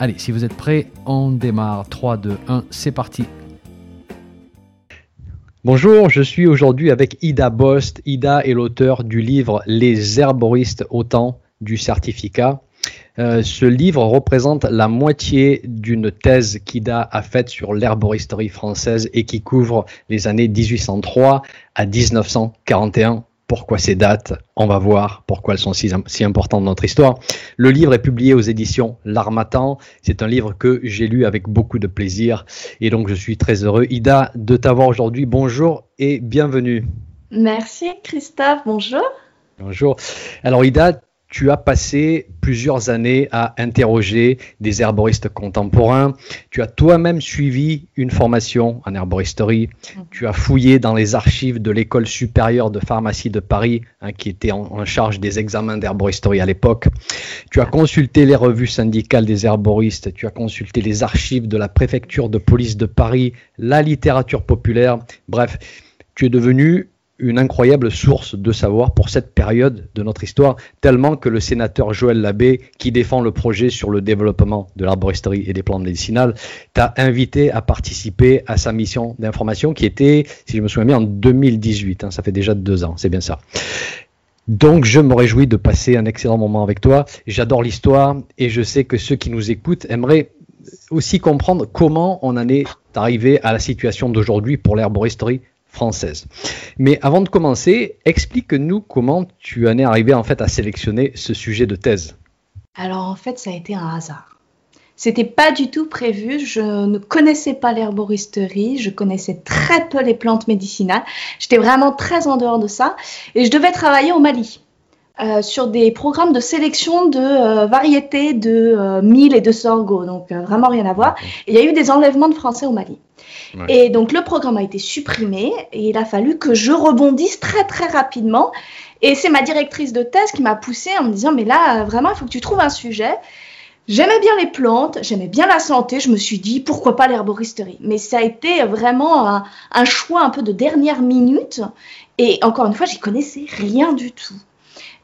Allez, si vous êtes prêts, on démarre. 3, 2, 1, c'est parti. Bonjour, je suis aujourd'hui avec Ida Bost. Ida est l'auteur du livre Les herboristes au temps du certificat. Euh, ce livre représente la moitié d'une thèse qu'Ida a faite sur l'herboristerie française et qui couvre les années 1803 à 1941 pourquoi ces dates, on va voir pourquoi elles sont si, importantes dans notre histoire. Le livre est publié aux éditions L'Armatan. C'est un livre que j'ai lu avec beaucoup de plaisir et donc je suis très heureux, Ida, de t'avoir aujourd'hui. Bonjour et bienvenue. Merci Christophe, bonjour. Bonjour. Alors Ida, tu as passé plusieurs années à interroger des herboristes contemporains. Tu as toi-même suivi une formation en herboristerie. Mhm. Tu as fouillé dans les archives de l'école supérieure de pharmacie de Paris, hein, qui était en, charge des examens d'herboristerie à l'époque. Tu as consulté les revues syndicales des herboristes. Tu as consulté les archives de la préfecture de police de Paris, la littérature populaire. Bref, tu es devenu une incroyable source de savoir pour cette période de notre histoire, tellement que le sénateur Joël Labbé, qui défend le projet sur le développement de l'arboristerie et des plantes médicinales, t'a invité à participer à sa mission d'information qui était, si je me souviens bien, en 2018. Hein, ça fait déjà deux ans, c'est bien ça. Donc je me réjouis de passer un excellent moment avec toi. J'adore l'histoire et je sais que ceux qui nous écoutent aimeraient aussi comprendre comment on en est arrivé à la situation d'aujourd'hui pour l'herboristerie française. Mais avant de commencer, explique-nous comment tu en es arrivé en fait à sélectionner ce sujet de thèse. Alors en fait, ça a été un hasard. C'était pas du tout prévu. Je ne connaissais pas l'herboristerie. Je connaissais très peu les plantes médicinales. J'étais vraiment très en dehors de ça. Et je devais travailler au Mali. Euh, sur des programmes de sélection de euh, variétés de euh, mil et de sorgho, donc vraiment rien à voir. il y a eu des enlèvements de Français au Mali. Et donc le programme a été supprimé et il a fallu que je rebondisse très très rapidement. Et c'est ma directrice de thèse qui m'a poussée en me disant mais là vraiment il faut que tu trouves un sujet. J'aimais bien les plantes, j'aimais bien la santé, je me suis dit pourquoi pas l'herboristerie? Mais ça a été vraiment un, un, choix un peu de dernière minute. Et encore une fois, j'y connaissais rien du tout.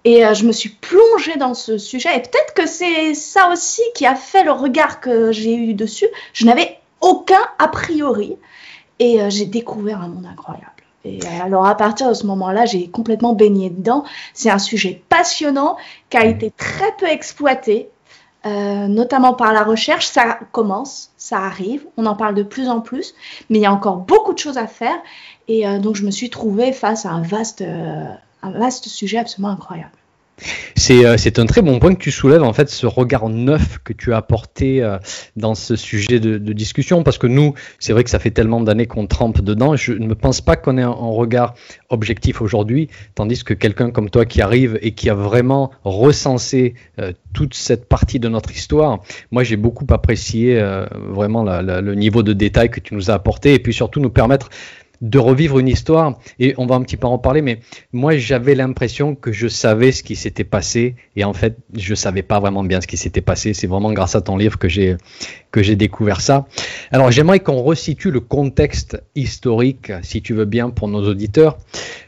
Et euh, je me suis plongée dans ce sujet. Et peut-être que c'est ça aussi qui a fait le regard que j'ai eu dessus. Je n'avais aucun a priori. Et euh, j'ai découvert un monde incroyable. Et euh, alors à partir de ce moment-là, j'ai complètement baigné dedans. C'est un sujet passionnant qui a été très peu exploité, euh, notamment par la recherche. Ça commence, ça arrive, on en parle de plus en plus, mais il y a encore beaucoup de choses à faire. Et donc je me suis trouvée face à un vaste, un vaste sujet absolument incroyable. Euh, c'est un très bon point que tu soulèves, en fait, ce regard neuf que tu as apporté euh, dans ce sujet de, discussion, parce que nous, c'est vrai que ça fait tellement d'années qu'on trempe dedans, je ne pense pas qu'on ait un, regard objectif aujourd'hui, tandis que quelqu'un comme toi qui arrive et qui a vraiment recensé euh, toute cette partie de notre histoire, moi j'ai beaucoup apprécié vraiment le niveau de détail que tu nous as apporté, et puis surtout nous permettre de revivre une histoire. Et on va un petit peu en parler, mais moi j'avais l'impression que je savais ce qui s'était passé et en fait je savais pas vraiment bien ce qui s'était passé. C'est vraiment grâce à ton livre que j'ai que j'ai découvert ça. Alors j'aimerais qu'on resitue le contexte historique, si tu veux bien, pour nos auditeurs.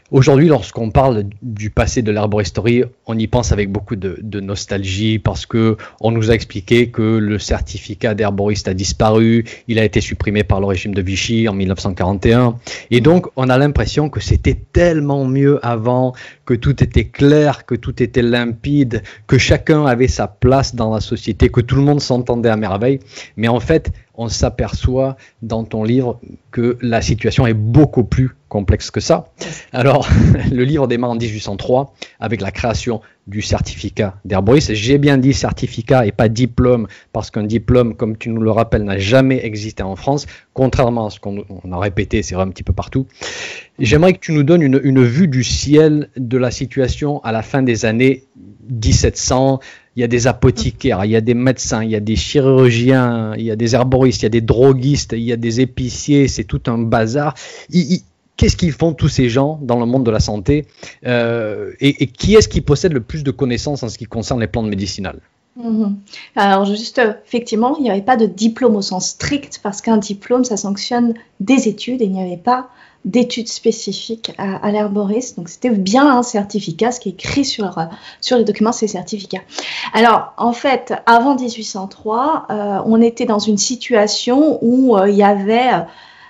Aujourd'hui, lorsqu'on parle du passé de l'herboristerie, on y pense avec beaucoup de, nostalgie parce que on nous a expliqué que le certificat d'herboriste a disparu, il a été supprimé par le régime de Vichy en 1941, et donc on a l'impression que c'était tellement mieux avant, que tout était clair, que tout était limpide, que chacun avait sa place dans la société, que tout le monde s'entendait à merveille, mais en fait, on s'aperçoit dans ton livre que la situation est beaucoup plus complexe que ça. Alors, le livre démarre en 1803 avec la création du certificat d'herboriste. J'ai bien dit certificat et pas diplôme, parce qu'un diplôme, comme tu nous le rappelles, n'a jamais existé en France, contrairement à ce qu'on a répété, c'est vrai un petit peu partout. J'aimerais que tu nous donnes une, vue du ciel de la situation à la fin des années 1700, il y a des apothicaires, il y a des médecins, il y a des chirurgiens, il y a des herboristes, il y a des droguistes, il y a des épiciers, c'est tout un bazar. Qu'est-ce qu'ils font tous ces gens dans le monde de la santé euh, et, qui est-ce qui possède le plus de connaissances en ce qui concerne les plantes médicinales mhm. Alors juste, effectivement, il n'y avait pas de diplôme au sens strict parce qu'un diplôme, ça sanctionne des études et il n'y avait pas d'études spécifiques à, l'herboriste. Donc c'était bien un certificat, ce qui est écrit sur, sur les documents, c'est certificat. Alors en fait, avant 1803, euh, on était dans une situation où euh, il y avait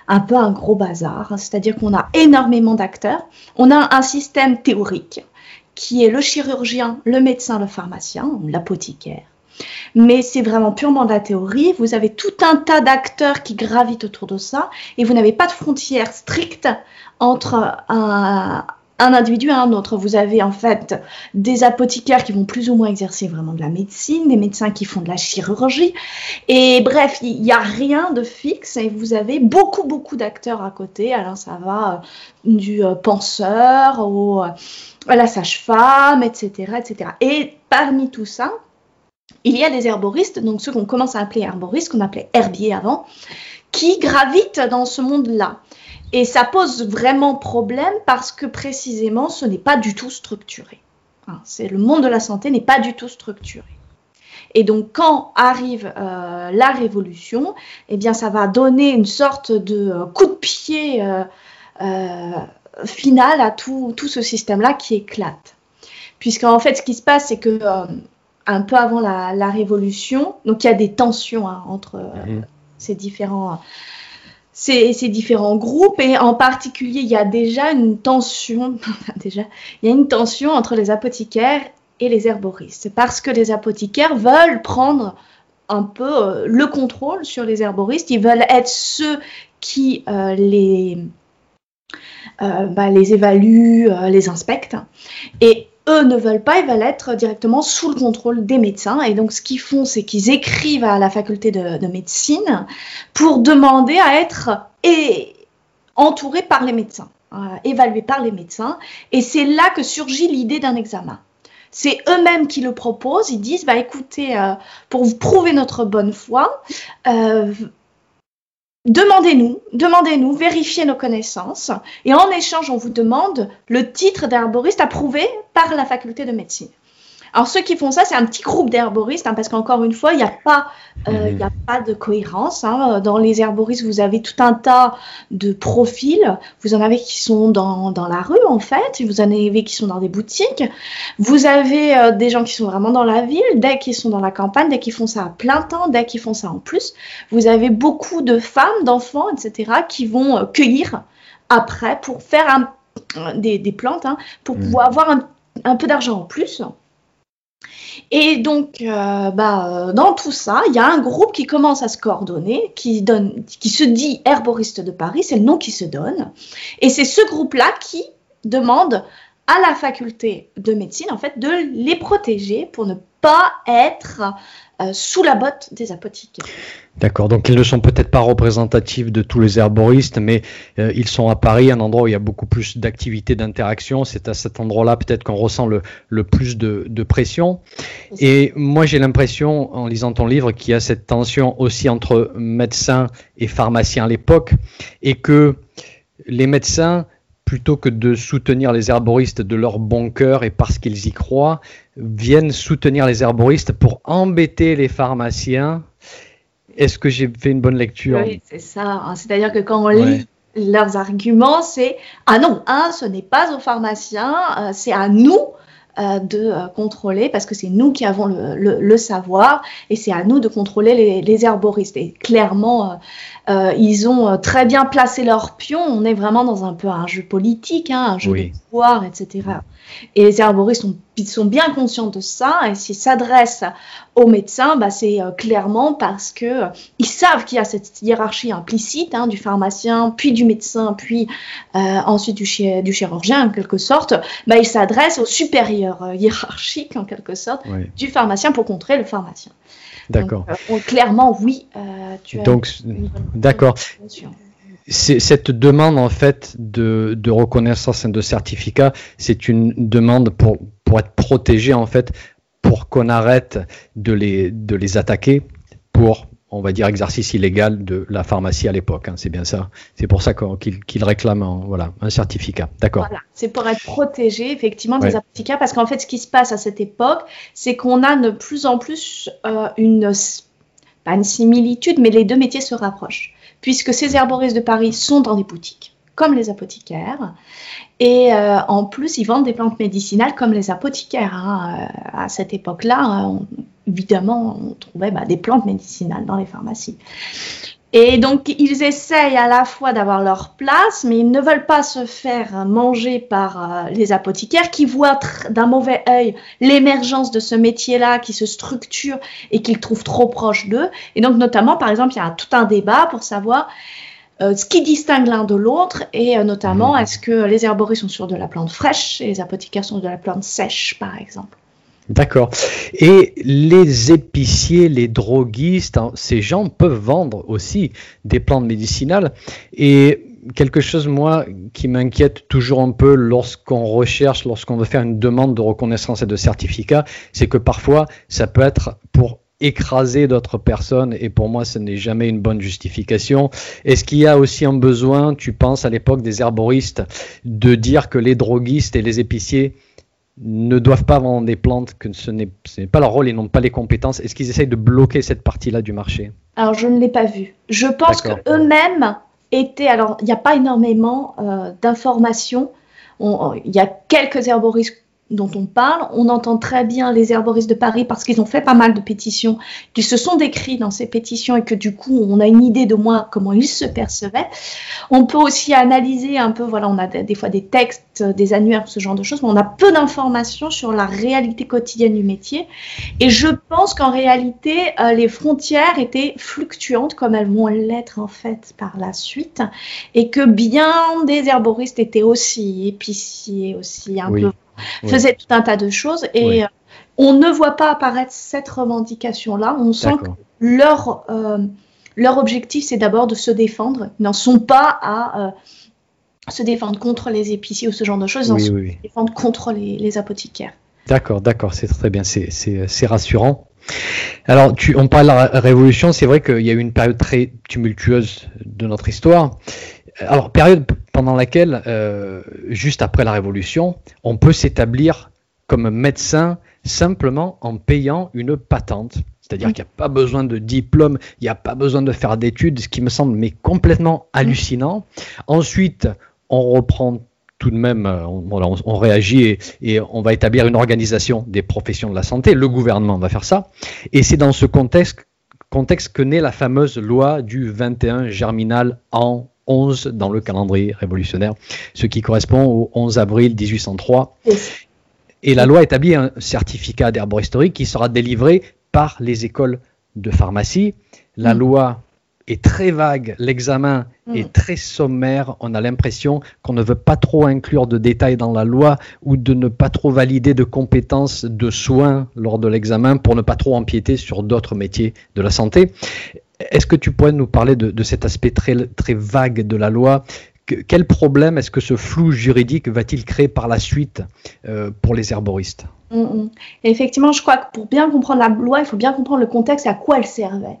un peu un gros bazar, c'est-à-dire qu'on a énormément d'acteurs, on a un système théorique qui est le chirurgien, le médecin, le pharmacien, l'apothicaire. Mais c'est vraiment purement de la théorie. Vous avez tout un tas d'acteurs qui gravitent autour de ça et vous n'avez pas de frontières strictes entre un, un individu à un autre. Vous avez en fait des apothicaires qui vont plus ou moins exercer vraiment de la médecine, des médecins qui font de la chirurgie. Et bref, il n'y a rien de fixe et vous avez beaucoup, beaucoup d'acteurs à côté. Alors ça va du euh, penseur au, euh, à la sage-femme, etc., etc. Et parmi tout ça, il y a des herboristes, donc ceux qu'on commence à appeler herboristes, qu'on appelait herbiers avant, qui gravitent dans ce monde-là. Et ça pose vraiment problème parce que précisément, ce n'est pas du tout structuré. Hein, c'est le monde de la santé n'est pas du tout structuré. Et donc, quand arrive euh, la révolution, eh bien, ça va donner une sorte de euh, coup de pied euh, final à tout, tout ce système-là qui éclate. Puisqu'en fait, ce qui se passe, c'est que un peu avant la, révolution, donc il y a des tensions hein, entre mmh. ces différents ces, différents groupes et en particulier il y a déjà une tension déjà il y a une tension entre les apothicaires et les herboristes. Parce que les apothicaires veulent prendre un peu euh, le contrôle sur les herboristes. Ils veulent être ceux qui euh, les euh, bah, les évaluent les inspectent et eux ne veulent pas, ils veulent être directement sous le contrôle des médecins. Et donc, ce qu'ils font, c'est qu'ils écrivent à la faculté de, médecine pour demander à être entourés par les médecins, euh, évalués par les médecins. Et c'est là que surgit l'idée d'un examen. C'est eux-mêmes qui le proposent. Ils disent, bah écoutez, euh, pour vous prouver notre bonne foi, euh, Demandez-nous, demandez-nous, vérifiez nos connaissances et en échange, on vous demande le titre d'herboriste approuvé par la faculté de médecine. Alors ceux qui font ça, c'est un petit groupe d'herboristes, hein, parce qu'encore une fois, il n'y a, pas, euh, mhm. a pas de cohérence. Hein. Dans les herboristes, vous avez tout un tas de profils. Vous en avez qui sont dans, dans la rue, en fait. Vous en avez qui sont dans des boutiques. Vous avez euh, des gens qui sont vraiment dans la ville, dès qu'ils sont dans la campagne, dès qu'ils font ça à plein temps, dès qu'ils font ça en plus. Vous avez beaucoup de femmes, d'enfants, etc., qui vont euh, cueillir après pour faire un, des, des, plantes, hein, pour mhm. pouvoir avoir un, un peu d'argent en plus. Et donc, euh, bah, euh, dans tout ça, il y a un groupe qui commence à se coordonner, qui, se dit herboriste de Paris, c'est le nom qui se donne. Et c'est ce groupe-là qui demande à la faculté de médecine, en fait, de les protéger pour ne pas être euh, sous la botte des apothicaires. D'accord, donc ils ne sont peut-être pas représentatifs de tous les herboristes, mais euh, ils sont à Paris, un endroit où il y a beaucoup plus d'activité, d'interaction. C'est à cet endroit-là peut-être qu'on ressent le, le plus de, de, pression. Et moi j'ai l'impression, en lisant ton livre, qu'il y a cette tension aussi entre médecins et pharmaciens à l'époque, et que les médecins plutôt que de soutenir les herboristes de leur bon cœur et parce qu'ils y croient, viennent soutenir les herboristes pour embêter les pharmaciens. Est-ce que j'ai fait une bonne lecture Oui, c'est ça. Hein. C'est-à-dire que quand on lit leurs arguments, c'est ah non, un, ce n'est pas aux pharmaciens, euh, c'est à nous euh, de euh, contrôler parce que c'est nous qui avons le, savoir et c'est à nous de contrôler les, herboristes. Et clairement, euh, ils ont très bien placé leur pion. On est vraiment dans un peu un jeu politique, hein, un jeu de pouvoir, etc. Et les herboristes sont, sont bien conscients de ça et s'ils s'adressent aux médecins, bah, c'est euh, clairement parce que euh, ils savent qu'il y a cette hiérarchie implicite hein, du pharmacien, puis du médecin, puis euh, ensuite du, du, chirurgien en quelque sorte. Bah, ils s'adressent au supérieur hiérarchique en quelque sorte du pharmacien pour contrer le pharmacien. D'accord. clairement, oui. tu Donc, d'accord cette demande en fait de, de, reconnaissance et de certificat, c'est une demande pour, pour être protégé en fait pour qu'on arrête de les, de les attaquer pour on va dire, exercice illégal de la pharmacie à l'époque. Hein, c'est bien ça. C'est pour ça qu'il réclame un, voilà, un certificat. D'accord. Voilà. C'est pour être protégé, effectivement, des apothicaires. Parce qu'en fait, ce qui se passe à cette époque, c'est qu'on a de plus en plus euh, une, pas une similitude, mais les deux métiers se rapprochent. Puisque ces herboristes de Paris sont dans des boutiques, comme les apothicaires. Et euh, en plus, ils vendent des plantes médicinales comme les apothicaires. Hein. Euh, à cette époque-là, évidemment, on trouvait bah, des plantes médicinales dans les pharmacies. Et donc, ils essayent à la fois d'avoir leur place, mais ils ne veulent pas se faire manger par euh, les apothicaires qui voient d'un mauvais œil l'émergence de ce métier-là qui se structure et qu'ils trouvent trop proche d'eux. Et donc, notamment, par exemple, il y a tout un débat pour savoir euh, ce qui distingue l'un de l'autre et euh, notamment mmh. est-ce que les herboristes sont sur de la plante fraîche et les apothicaires sont de la plante sèche, par exemple. D'accord. Et les épiciers, les droguistes, hein, ces gens peuvent vendre aussi des plantes médicinales. Et quelque chose, moi, qui m'inquiète toujours un peu lorsqu'on recherche, lorsqu'on veut faire une demande de reconnaissance et de certificat, c'est que parfois, ça peut être pour écraser d'autres personnes et pour moi ce n'est jamais une bonne justification. Est-ce qu'il y a aussi un besoin, tu penses à l'époque des herboristes, de dire que les droguistes et les épiciers ne doivent pas vendre des plantes, que ce n'est pas leur rôle, ils n'ont pas les compétences. Est-ce qu'ils essayent de bloquer cette partie-là du marché? Alors, je ne l'ai pas vu. Je pense qu'eux-mêmes étaient. Alors, il n'y a pas énormément euh, d'informations. Il y a quelques herboristes dont on parle. On entend très bien les herboristes de Paris parce qu'ils ont fait pas mal de pétitions, qu'ils se sont décrits dans ces pétitions et que du coup on a une idée de moins comment ils se percevaient. On peut aussi analyser un peu, voilà, on a des, fois des textes, des annuaires, ce genre de choses, mais on a peu d'informations sur la réalité quotidienne du métier. Et je pense qu'en réalité, euh, les frontières étaient fluctuantes comme elles vont l'être en fait par la suite et que bien des herboristes étaient aussi épiciers, aussi un peu faisait tout un tas de choses et euh, on ne voit pas apparaître cette revendication-là. On sent que leur, euh, leur objectif, c'est d'abord de se défendre. Ils n'en sont pas à euh, se défendre contre les épiciers ou ce genre de choses, ils en sont à se défendre contre les, apothicaires. D'accord, d'accord, c'est très bien, c'est rassurant. Alors, tu, on parle de la Révolution, c'est vrai qu'il y a eu une période très tumultueuse de notre histoire. Alors, période pendant laquelle, euh, juste après la Révolution, on peut s'établir comme médecin simplement en payant une patente. C'est-à-dire qu'il n'y a pas besoin de diplôme, il n'y a pas besoin de faire d'études, ce qui me semble mais complètement hallucinant. Ensuite, on reprend tout de même, euh, on, réagit et, on va établir une organisation des professions de la santé. Le gouvernement va faire ça. Et c'est dans ce contexte, contexte que naît la fameuse loi du 21 germinal en 11 dans le calendrier révolutionnaire, ce qui correspond au 11 avril 1803. Et la loi établit un certificat d'herboristerie qui sera délivré par les écoles de pharmacie. La mm. loi est très vague, l'examen mm. est très sommaire, on a l'impression qu'on ne veut pas trop inclure de détails dans la loi ou de ne pas trop valider de compétences de soins lors de l'examen pour ne pas trop empiéter sur d'autres métiers de la santé. Est-ce que tu pourrais nous parler de, cet aspect très, très vague de la loi Quel problème est-ce que ce flou juridique va-t-il créer par la suite euh, pour les herboristes? Mm, mm. Effectivement, je crois que pour bien comprendre la loi, il faut bien comprendre le contexte et à quoi elle servait.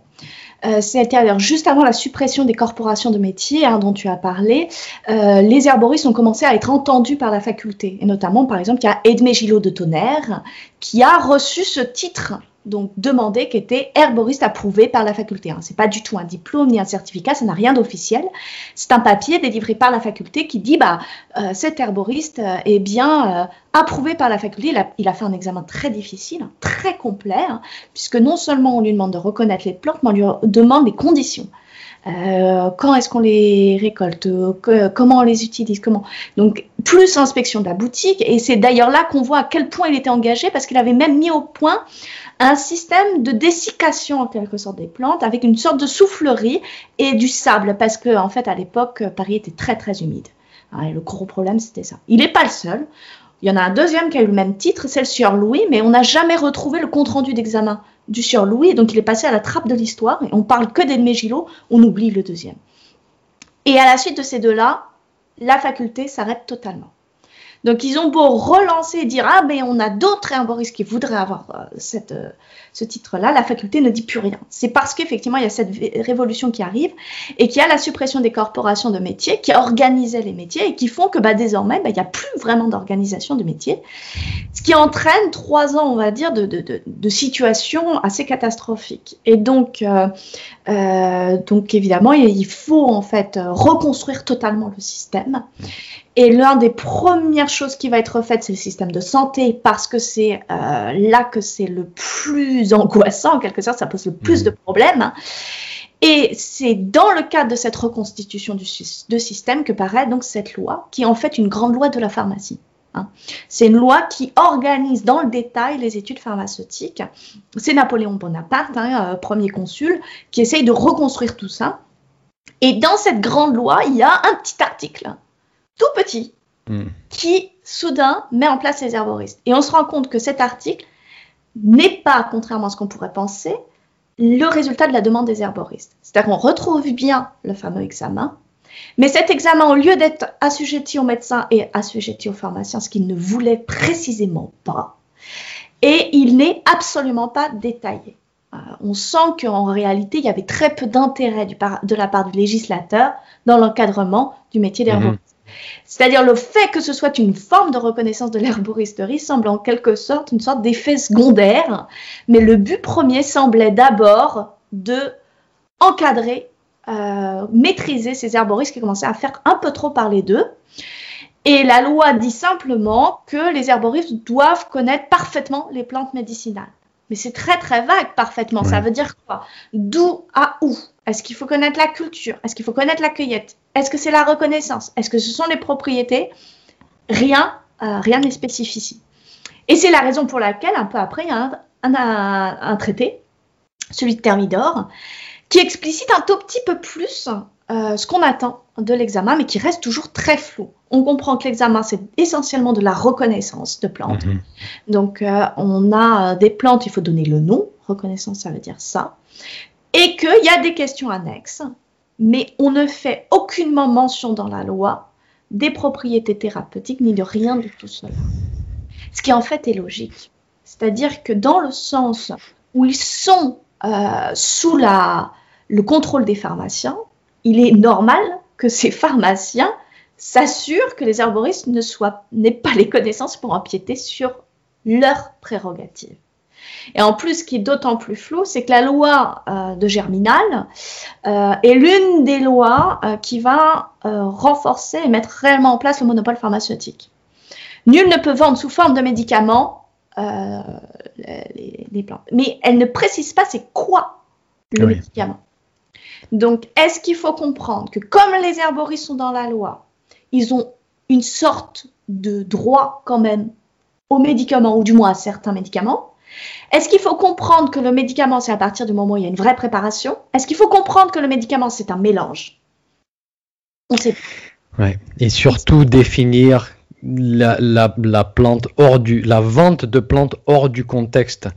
Euh, C'est-à-dire juste avant la suppression des corporations de métiers hein, dont tu as parlé, euh, les herboristes ont commencé à être entendus par la faculté. Et notamment, par exemple, il y a Edmé Gillot de Tonnerre qui a reçu ce titre donc demandé qui était herboriste approuvé par la faculté. Hein. Ce n'est pas du tout un diplôme ni un certificat, ça n'a rien d'officiel. C'est un papier délivré par la faculté qui dit bah euh, cet herboriste euh, est bien euh, approuvé par la faculté. Il a, fait un examen très difficile, hein, très complet, hein, puisque non seulement on lui demande de reconnaître les plantes, mais on lui demande les conditions. Quand est-ce qu'on les récolte, comment on les utilise, comment? Donc plus inspection de la boutique, et c'est d'ailleurs là qu'on voit à quel point il était engagé, parce qu'il avait même mis au point un système de dessiccation en quelque sorte des plantes avec une sorte de soufflerie et du sable parce que en fait à l'époque Paris était très très humide. Ah, le gros problème c'était ça. Il n'est pas le seul. Il y en a un deuxième qui a eu le même titre, c'est le Sieur Louis, mais on n'a jamais retrouvé le compte rendu d'examen du Sieur Louis, donc il est passé à la trappe de l'histoire et on parle que d'Edmé Gillot, on oublie le deuxième. Et à la suite de ces deux-là, la faculté s'arrête totalement. Donc ils ont beau relancer et dire ah mais on a d'autres herboristes qui voudraient avoir euh, cette, euh, ce titre-là, la faculté ne dit plus rien. C'est parce qu'effectivement il y a cette révolution qui arrive et qu'il y a la suppression des corporations de métiers qui organisaient les métiers et qui font que bah, désormais bah, il n'y a plus vraiment d'organisation de métiers, ce qui entraîne trois ans on va dire de, de, de, de assez catastrophique. Et donc euh, donc évidemment il faut en fait reconstruire totalement le système. Et l'une des premières choses qui va être refaite, c'est le système de santé, parce que c'est euh, là que c'est le plus angoissant, en quelque sorte, ça pose le plus de problèmes. Et c'est dans le cadre de cette reconstitution du de système que paraît donc cette loi, qui est en fait une grande loi de la pharmacie. Hein. C'est une loi qui organise dans le détail les études pharmaceutiques. C'est Napoléon Bonaparte, hein, euh, premier consul, qui essaye de reconstruire tout ça. Et dans cette grande loi, il y a un petit article tout petit hmm. qui soudain met en place les herboristes. Et on se rend compte que cet article n'est pas, contrairement à ce qu'on pourrait penser, le résultat de la demande des herboristes. C'est-à-dire qu'on retrouve bien le fameux examen, mais cet examen, au lieu d'être assujetti aux médecins et assujetti aux pharmaciens, ce qu'il ne voulait précisément pas, et il n'est absolument pas détaillé. Euh, on sent qu'en réalité, il y avait très peu d'intérêt de la part du législateur dans l'encadrement du métier d'herboriste. C'est-à-dire le fait que ce soit une forme de reconnaissance de l'herboristerie semble en quelque sorte une sorte d'effet secondaire, mais le but premier semblait d'abord de encadrer, euh, maîtriser ces herboristes qui commençaient à faire un peu trop parler d'eux. Et la loi dit simplement que les herboristes doivent connaître parfaitement les plantes médicinales. Mais c'est très très vague parfaitement. Ça veut dire quoi? D'où à où? Est-ce qu'il faut connaître la culture? Est-ce qu'il faut connaître la cueillette? Est-ce que c'est la reconnaissance? Est-ce que ce sont les propriétés? Rien, euh, rien n'est spécifié ici. Et c'est la raison pour laquelle, un peu après, il y a un, traité, celui de Thermidor, qui explicite un tout petit peu plus euh, ce qu'on attend de l'examen, mais qui reste toujours très flou on comprend que l'examen, c'est essentiellement de la reconnaissance de plantes. Mhm. Donc, euh, on a des plantes, il faut donner le nom. Reconnaissance, ça veut dire ça. Et qu'il y a des questions annexes, mais on ne fait aucunement mention dans la loi des propriétés thérapeutiques ni de rien de tout cela. Ce qui en fait est logique. C'est-à-dire que dans le sens où ils sont euh, sous la, le contrôle des pharmaciens, il est normal que ces pharmaciens s'assure que les herboristes n'aient pas les connaissances pour empiéter sur leurs prérogatives. Et en plus, ce qui est d'autant plus flou, c'est que la loi euh, de Germinal euh, est l'une des lois euh, qui va renforcer et mettre réellement en place le monopole pharmaceutique. Nul ne peut vendre sous forme de médicaments les, plantes. Mais elle ne précise pas c'est quoi le médicament. Donc, est-ce qu'il faut comprendre que comme les herboristes sont dans la loi, ils ont une sorte de droit quand même aux médicaments, ou du moins à certains médicaments. Est-ce qu'il faut comprendre que le médicament, c'est à partir du moment où il y a une vraie préparation? Est-ce qu'il faut comprendre que le médicament, c'est un mélange? On sait. Ouais. Et surtout définir la, la, plante hors du, la vente de plantes hors du contexte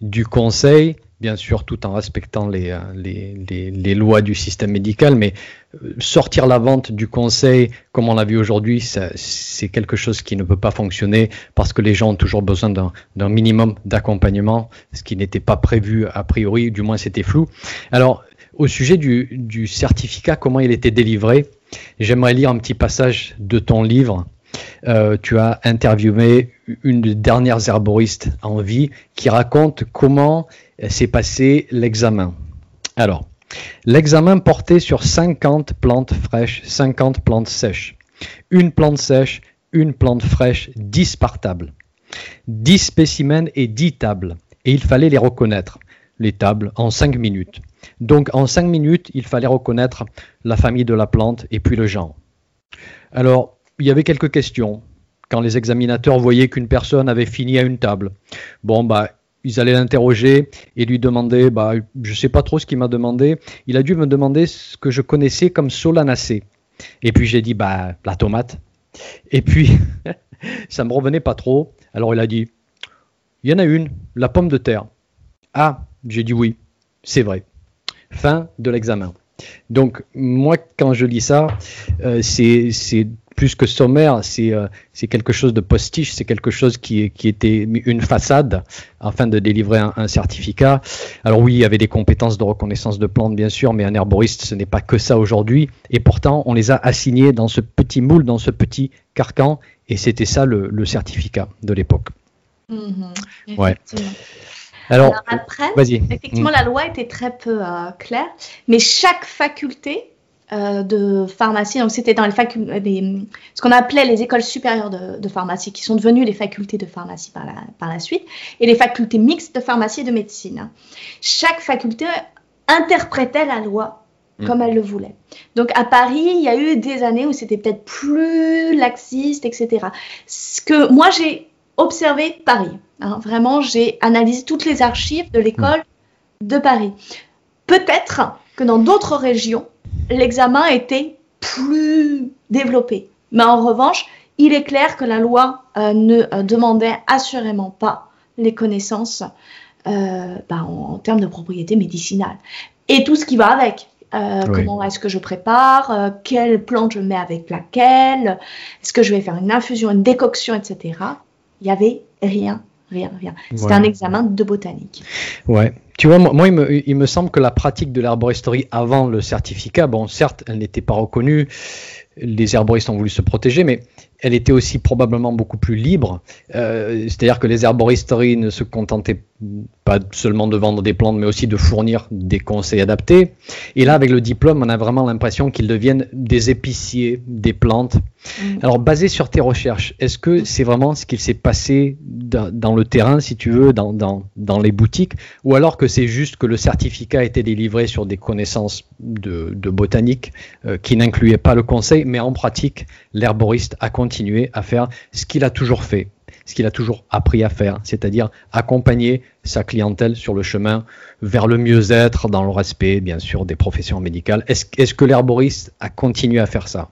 du conseil bien sûr tout en respectant les, euh, les, les, lois du système médical, mais euh, sortir la vente du conseil comme on l'a vu aujourd'hui, c'est quelque chose qui ne peut pas fonctionner parce que les gens ont toujours besoin d'un minimum d'accompagnement, ce qui n'était pas prévu a priori, du moins c'était flou. Alors, au sujet du, du certificat, comment il était délivré, j'aimerais lire un petit passage de ton livre. Euh, tu as interviewé une des dernières herboristes en vie qui raconte comment s'est passé l'examen. Alors, l'examen portait sur 50 plantes fraîches, 50 plantes sèches. Une plante sèche, une plante fraîche, 10 par table. 10 spécimens et 10 tables. Et il fallait les reconnaître, les tables, en 5 minutes. Donc en 5 minutes, il fallait reconnaître la famille de la plante et puis le genre. Alors, il y avait quelques questions. Quand les examinateurs voyaient qu'une personne avait fini à une table, bon, bah, ils allaient l'interroger et lui demander, bah, je sais pas trop ce qu'il m'a demandé. Il a dû me demander ce que je connaissais comme solanacée. Et puis j'ai dit, bah, la tomate. Et puis, ça me revenait pas trop. Alors il a dit, il y en a une, la pomme de terre. Ah, j'ai dit oui, c'est vrai. Fin de l'examen. Donc moi, quand je lis ça, euh, c'est plus que sommaire, c'est euh, quelque chose de postiche, c'est quelque chose qui, qui était une façade afin de délivrer un, certificat. Alors oui, il y avait des compétences de reconnaissance de plantes, bien sûr, mais un herboriste, ce n'est pas que ça aujourd'hui. Et pourtant, on les a assignés dans ce petit moule, dans ce petit carcan, et c'était ça le, certificat de l'époque. Mm-hmm. ouais. Alors, après, effectivement, mm. la loi était très peu euh, claire, mais chaque faculté euh, de pharmacie, donc c'était dans les facultés, ce qu'on appelait les écoles supérieures de, pharmacie, qui sont devenues les facultés de pharmacie par la, par la suite, et les facultés mixtes de pharmacie et de médecine. Chaque faculté interprétait la loi mm. comme elle le voulait. Donc à Paris, il y a eu des années où c'était peut-être plus laxiste, etc. Ce que moi j'ai observé Paris. Hein. vraiment, j'ai analysé toutes les archives de l'école de Paris. Peut-être que dans d'autres régions, l'examen était plus développé. Mais en revanche, il est clair que la loi euh, ne euh, demandait assurément pas les connaissances euh, bah, en, termes de propriété médicinale. Et tout ce qui va avec. Comment est-ce que je prépare Quelle plante je mets avec laquelle Est-ce que je vais faire une infusion, une décoction, etc. Il n'y avait rien rien, rien. C'était un examen de botanique. Ouais. Tu vois, moi, il, me, il, me, semble que la pratique de l'arboristerie avant le certificat, bon, certes, elle n'était pas reconnue, les herboristes ont voulu se protéger, mais elle était aussi probablement beaucoup plus libre. Euh, c'est-à-dire que les herboristeries ne se contentaient pas seulement de vendre des plantes, mais aussi de fournir des conseils adaptés. Et là, avec le diplôme, on a vraiment l'impression qu'ils deviennent des épiciers des plantes. Mm. Alors, basé sur tes recherches, est-ce que c'est vraiment ce qu'il s'est passé dans, le terrain, si tu veux, dans, dans, les boutiques, ou alors que c'est juste que le certificat a été délivré sur des connaissances de, botanique euh, qui n'incluaient pas le conseil, mais en pratique, l'herboriste a continué à faire ce qu'il a toujours fait, ce qu'il a toujours appris à faire, c'est-à-dire accompagner sa clientèle sur le chemin vers le mieux-être, dans le respect, bien sûr, des professions médicales. Est-ce que l'herboriste a continué à faire ça?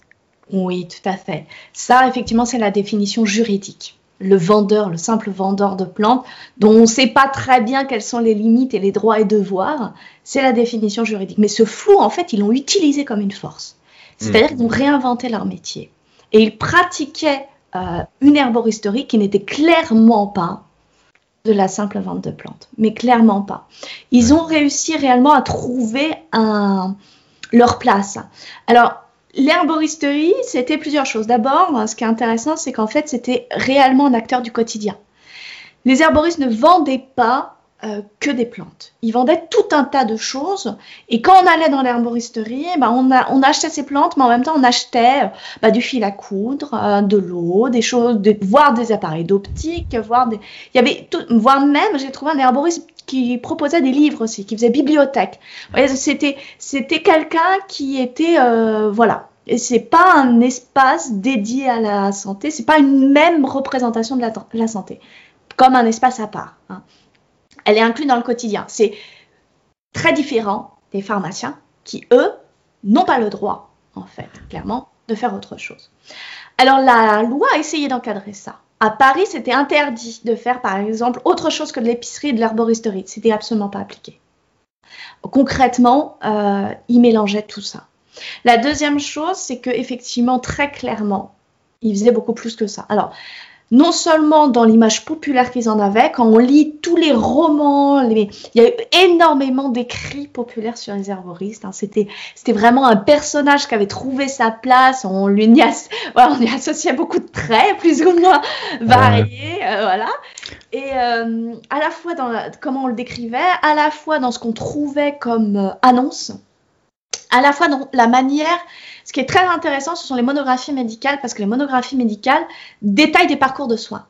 Oui, tout à fait. Ça, effectivement, c'est la définition juridique. Le vendeur, le simple vendeur de plantes, dont on ne sait pas très bien quelles sont les limites et les droits et devoirs, c'est la définition juridique. Mais ce flou, en fait, ils l'ont utilisé comme une force. C'est-à-dire qu'ils ont réinventé leur métier. Et ils pratiquaient euh, une herboristerie qui n'était clairement pas de la simple vente de plantes, mais clairement pas. Ils ont réussi réellement à trouver un, leur place. Alors, l'herboristerie, c'était plusieurs choses. D'abord, ce qui est intéressant, c'est qu'en fait, c'était réellement un acteur du quotidien. Les herboristes ne vendaient pas euh, que des plantes. Ils vendaient tout un tas de choses. Et quand on allait dans l'herboristerie, eh ben on, achetait ces plantes, mais en même temps, on achetait bah, du fil à coudre, euh, de l'eau, des choses, voire des appareils d'optique, voire des. Il y avait tout, voire même, j'ai trouvé un herboriste qui proposait des livres aussi, qui faisait bibliothèque. C'était, c'était quelqu'un qui était, euh, voilà. Et c'est pas un espace dédié à la santé, c'est pas une même représentation de la, santé, comme un espace à part. Hein elle est inclue dans le quotidien. C'est très différent des pharmaciens qui, eux, n'ont pas le droit, en fait, clairement, de faire autre chose. Alors la loi a essayé d'encadrer ça. À Paris, c'était interdit de faire, par exemple, autre chose que de l'épicerie et de l'herboristerie. C'était absolument pas appliqué. Concrètement, euh, ils mélangeaient tout ça. La deuxième chose, c'est que effectivement, très clairement, ils faisaient beaucoup plus que ça. Alors, non seulement dans l'image populaire qu'ils en avaient, quand on lit tous les romans, il y a eu énormément d'écrits populaires sur les herboristes. Hein. C'était, c'était vraiment un personnage qui avait trouvé sa place. On lui y, on associait beaucoup de traits, plus ou moins variés, euh, voilà. Et euh, à la fois dans comment on le décrivait, à la fois dans ce qu'on trouvait comme euh, annonce, à la fois dans la manière ce qui est très intéressant, ce sont les monographies médicales, parce que les monographies médicales détaillent des parcours de soins.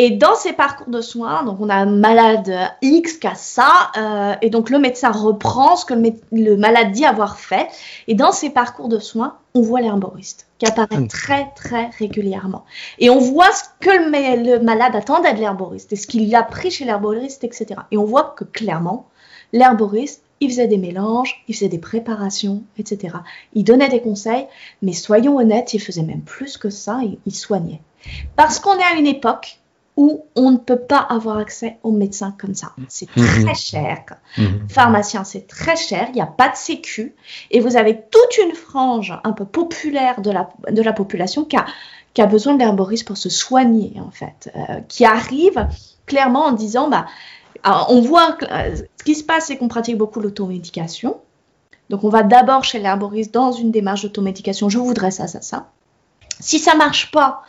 Et dans ces parcours de soins, donc on a un malade X qui a ça, euh, et donc le médecin reprend ce que le, malade dit avoir fait. Et dans ces parcours de soins, on voit l'herboriste qui apparaît hmm. très très régulièrement. Et on voit ce que le, le malade attendait de l'herboriste et ce qu'il a pris chez l'herboriste, etc. Et on voit que clairement, l'herboriste il faisait des mélanges, il faisait des préparations, etc. Il donnait des conseils, mais soyons honnêtes, il faisait même plus que ça, il, soignait. Parce qu'on est à une époque où on ne peut pas avoir accès aux médecins comme ça. C'est Mhm. très cher. Mhm. Pharmacien, c'est très cher, il n'y a pas de sécu, et vous avez toute une frange un peu populaire de la, de la population qui a, qui a besoin de l'herboriste pour se soigner, en fait, euh, qui arrive clairement en disant, bah, alors, on voit, que, euh, ce qui se passe, c'est qu'on pratique beaucoup l'automédication. Donc, on va d'abord chez l'herboriste dans une démarche d'automédication, je voudrais ça, ça, ça. Si ça marche pas,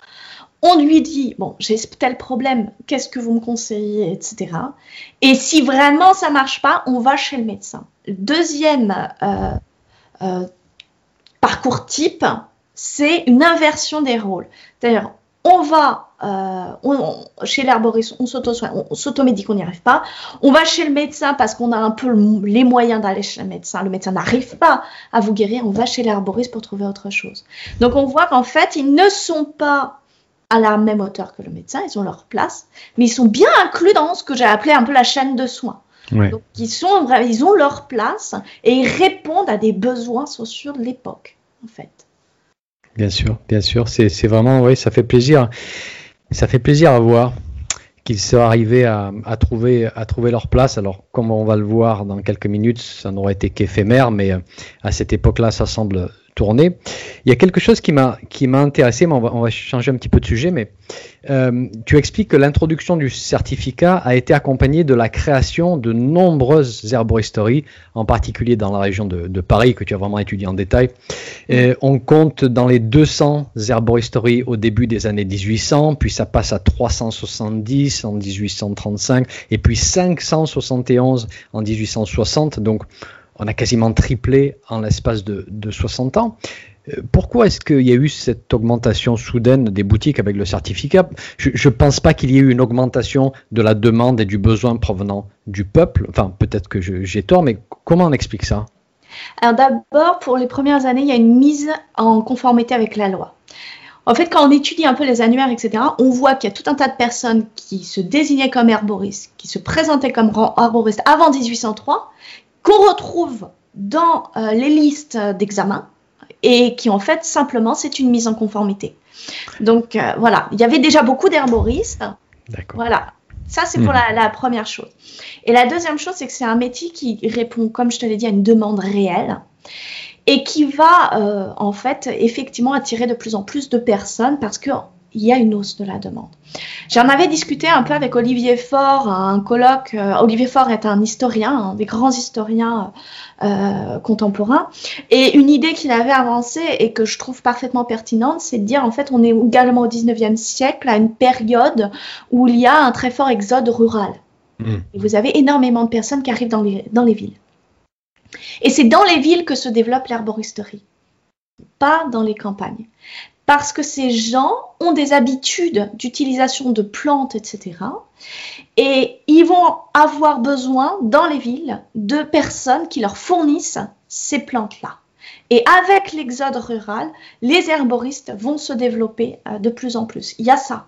on lui dit, bon, j'ai tel problème, qu'est-ce que vous me conseillez, etc. Et si vraiment ça marche pas, on va chez le médecin. Deuxième euh, euh, parcours type, c'est une inversion des rôles. On va euh, on- on- chez l'herboriste, on on, on s'automédique, on n'y arrive pas. On va chez le médecin parce qu'on a un peu le- les moyens d'aller chez le médecin. Le médecin n'arrive pas à vous guérir, on va chez l'herboriste pour trouver autre chose. Donc on voit qu'en fait, ils ne sont pas à la même hauteur que le médecin, ils ont leur place, mais ils sont bien inclus dans ce que j'ai appelé un peu la chaîne de soins. Ouais. Donc, ils, sont, ils ont leur place et ils répondent à des besoins sociaux de l'époque, en fait. Bien sûr, bien sûr, c'est vraiment, oui, ça fait plaisir. Ça fait plaisir à voir qu'ils soient arrivés trouver, à trouver leur place. Alors, comme on va le voir dans quelques minutes, ça n'aurait été qu'éphémère, mais euh, à cette époque-là, ça semble tourner. Il y a quelque chose qui m'a qui m'a intéressé, mais on va, on va changer un petit peu de sujet. Mais euh, tu expliques que l'introduction du certificat a été accompagnée de la création de nombreuses herboristeries, en particulier dans la région de, de Paris, que tu as vraiment étudié en détail. Et on compte dans les 200 herboristeries au début des années 1800, puis ça passe à 370 en 1835, et puis 571 en 1860. Donc, on a quasiment triplé en l'espace de, de 60 ans. Euh, Pourquoi est-ce qu'il y a eu cette augmentation soudaine des boutiques avec le certificat? Je ne pense pas qu'il y ait eu une augmentation de la demande et du besoin provenant du peuple. Enfin, peut-être que j'ai tort, mais comment on explique ça? Alors d'abord, pour les premières années, il y a une mise en conformité avec la loi. En fait, quand on étudie un peu les annuaires, etc., on voit qu'il y a tout un tas de personnes qui se désignaient comme herboristes, qui se présentaient comme herboristes avant 1803, qu'on retrouve dans euh, les listes d'examen et qui en fait simplement c'est une mise en conformité. Donc euh, voilà, il y avait déjà beaucoup d'herboristes. D'accord. Voilà, ça c'est pour la, la première chose. Et la deuxième chose, c'est que c'est un métier qui répond, comme je te l'ai dit, à une demande réelle et qui va euh, en fait effectivement attirer de plus en plus de personnes parce que il y a une hausse de la demande. J'en avais discuté un peu avec Olivier Faure, un colloque. euh, Olivier Faure est un historien, un des grands historiens euh, contemporains. Et une idée qu'il avait avancée et que je trouve parfaitement pertinente, c'est de dire en fait on est également au 19e siècle, à une période où il y a un très fort exode rural. Mm. Et vous avez énormément de personnes qui arrivent dans les, dans les villes. Et c'est dans les villes que se développe l'herboristerie, pas dans les campagnes. Parce que ces gens ont des habitudes d'utilisation de plantes, etc. Et ils vont avoir besoin dans les villes de personnes qui leur fournissent ces plantes-là. Et avec l'exode rural, les herboristes vont se développer euh, de plus en plus. Il y a ça.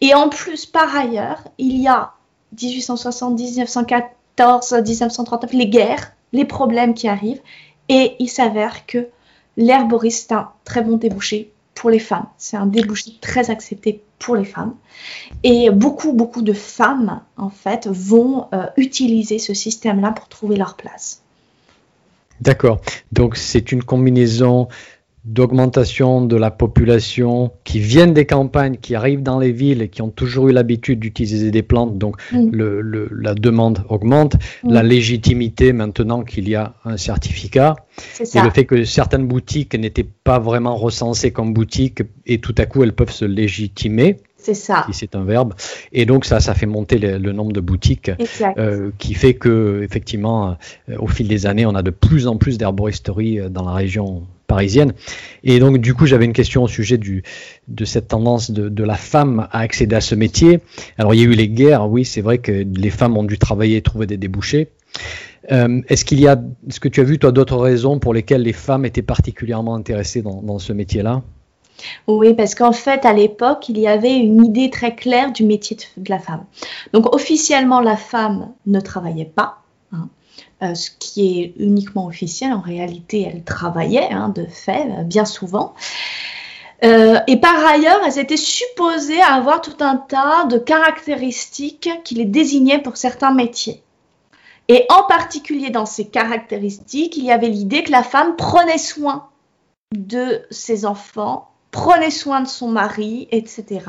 Et en plus, par ailleurs, il y a 1870, 1914, 1939, les guerres, les problèmes qui arrivent. Et il s'avère que l'herboriste est un très bon débouché pour les femmes. C'est un débouché très accepté pour les femmes. Et beaucoup, beaucoup de femmes, en fait, vont euh, utiliser ce système-là pour trouver leur place. D'accord. Donc c'est une combinaison d'augmentation de la population qui viennent des campagnes, qui arrivent dans les villes et qui ont toujours eu l'habitude d'utiliser des plantes. Donc Mm. le, le- la demande augmente, Mm. la légitimité maintenant qu'il y a un certificat et le fait que certaines boutiques n'étaient pas vraiment recensées comme boutiques et tout à coup elles peuvent se légitimer, C'est ça. si c'est un verbe. Et donc ça, ça fait monter le, le nombre de boutiques. Euh, qui fait que effectivement, euh, au fil des années, on a de plus en plus d'herboristeries euh, dans la région parisienne. Et donc, du coup, j'avais une question au sujet de cette tendance de, la femme à accéder à ce métier. Alors, il y a eu les guerres, oui, c'est vrai que les femmes ont dû travailler et trouver des débouchés. Euh, est-ce qu'il y a, est-ce que tu as vu toi d'autres raisons pour lesquelles les femmes étaient particulièrement intéressées dans, ce métier-là? Oui, parce qu'en fait, à l'époque, il y avait une idée très claire du métier de, la femme. Donc, officiellement, la femme ne travaillait pas, euh, ce qui est uniquement officiel. En réalité, elle travaillait, hein, de fait, euh, bien souvent. Euh, et par ailleurs, elles étaient supposées avoir tout un tas de caractéristiques qui les désignaient pour certains métiers. Et en particulier dans ces caractéristiques, il y avait l'idée que la femme prenait soin de ses enfants, prenait soin de son mari, etc.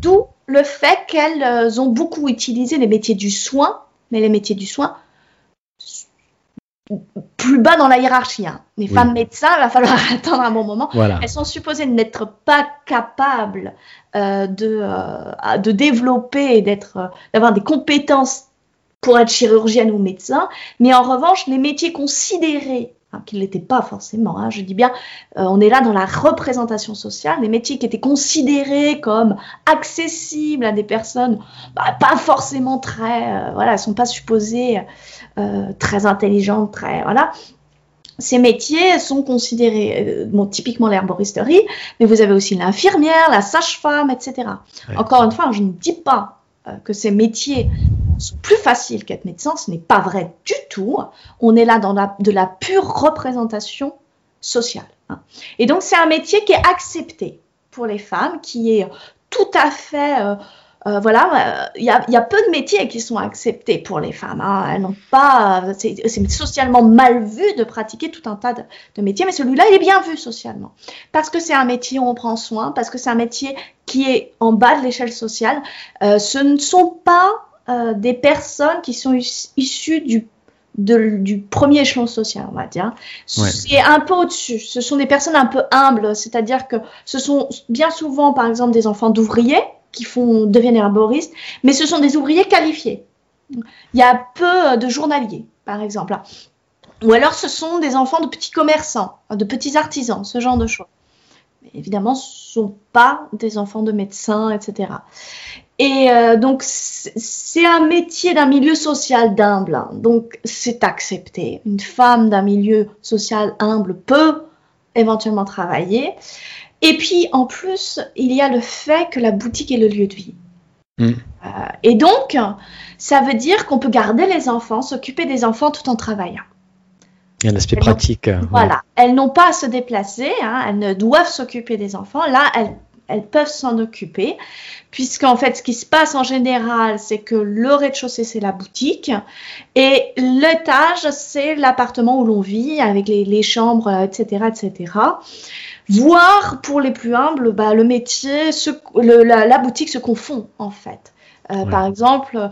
D'où le fait qu'elles ont beaucoup utilisé les métiers du soin, mais les métiers du soin plus bas dans la hiérarchie. Hein. Les femmes médecins, il va falloir attendre un bon moment. Elles sont supposées n'être pas capables euh, de, euh, de développer et d'être, euh, d'avoir des compétences pour être chirurgienne ou médecin, mais en revanche, les métiers considérés hein, qui ne l'étaient pas forcément. Hein, je dis bien, on est là dans la représentation sociale, les métiers qui étaient considérés comme accessibles à des personnes bah, pas forcément très, voilà, sont pas supposées euh, très intelligentes, très voilà. Ces métiers sont considérés, euh, bon, typiquement l'herboristerie, mais vous avez aussi l'infirmière, la sage-femme, etc. Encore une fois, je ne dis pas euh, que ces métiers plus faciles qu'être médecin, ce n'est pas vrai du tout. On est là dans la, de la pure représentation sociale. Hein. Et donc c'est un métier qui est accepté pour les femmes, qui est tout à fait euh, voilà, il euh, y, a, peu de métiers qui sont acceptés pour les femmes. Hein. Elles n'ont pas, c'est socialement mal vu de pratiquer tout un tas de, métiers, mais celui-là, il est bien vu socialement parce que c'est un métier où on prend soin, parce que c'est un métier qui est en bas de l'échelle sociale. Euh, ce ne sont pas des personnes qui sont issues du du premier échelon social, on va dire. C'est un peu au-dessus. Ce sont des personnes un peu humbles, c'est-à-dire que ce sont bien souvent, par exemple, des enfants d'ouvriers qui font, deviennent herboristes, mais ce sont des ouvriers qualifiés. Il y a peu de journaliers, par exemple. Ou alors ce sont des enfants de petits commerçants, de petits artisans, ce genre de choses. Mais évidemment, ce ne sont pas des enfants de médecins, etc. Et euh, donc, c'est un métier d'un milieu social d'humble. Hein. donc, c'est accepté. Une femme d'un milieu social humble peut éventuellement travailler. Et puis, en plus, il y a le fait que la boutique est le lieu de vie. Mm. Euh, et donc, ça veut dire qu'on peut garder les enfants, s'occuper des enfants tout en travaillant. Il y a un aspect pratique. Voilà. Elles n'ont pas à se déplacer, hein, elles ne doivent s'occuper des enfants. Là, elles, elles peuvent s'en occuper, puisqu'en fait, ce qui se passe en général, c'est que le rez-de-chaussée, c'est la boutique, et l'étage, c'est l'appartement où l'on vit, avec les, les chambres, etc., etc. Voire, pour les plus humbles, bah, le métier, la, boutique se confond en fait. Euh, par exemple,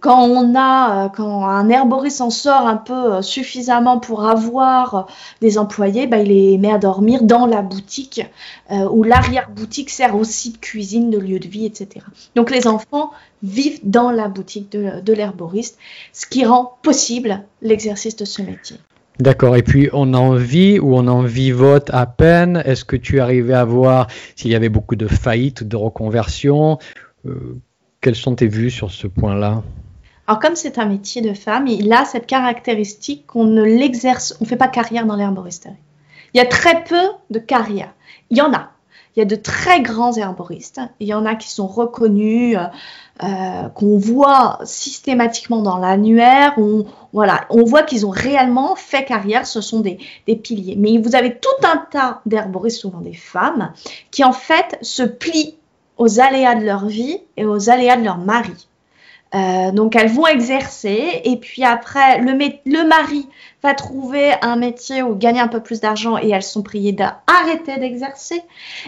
quand on a, quand un herboriste en sort un peu euh, suffisamment pour avoir des employés, bah, il les met à dormir dans la boutique, euh, où l'arrière-boutique sert aussi de cuisine, de lieu de vie, etc. Donc les enfants vivent dans la boutique de l'herboriste, ce qui rend possible l'exercice de ce métier. D'accord. Et puis, on en vit ou on en vivote à peine? Est-ce que tu arrivais à voir s'il y avait beaucoup de faillites, de reconversions euh, Quelles sont tes vues sur ce point-là? Alors, comme c'est un métier de femme, il a cette caractéristique qu'on ne l'exerce, on ne fait pas carrière dans l'herboristerie. Il y a très peu de carrières. Il y en a. Il y a de très grands herboristes. Il y en a qui sont reconnus. Euh, euh, qu'on voit systématiquement dans l'annuaire. On, voilà, on voit qu'ils ont réellement fait carrière, ce sont des, des piliers. Mais vous avez tout un tas d'herboristes, souvent des femmes, qui en fait se plient aux aléas de leur vie et aux aléas de leur mari. Euh, donc elles vont exercer et puis après le, le mari va trouver un métier ou gagner un peu plus d'argent et elles sont priées d'arrêter d'exercer.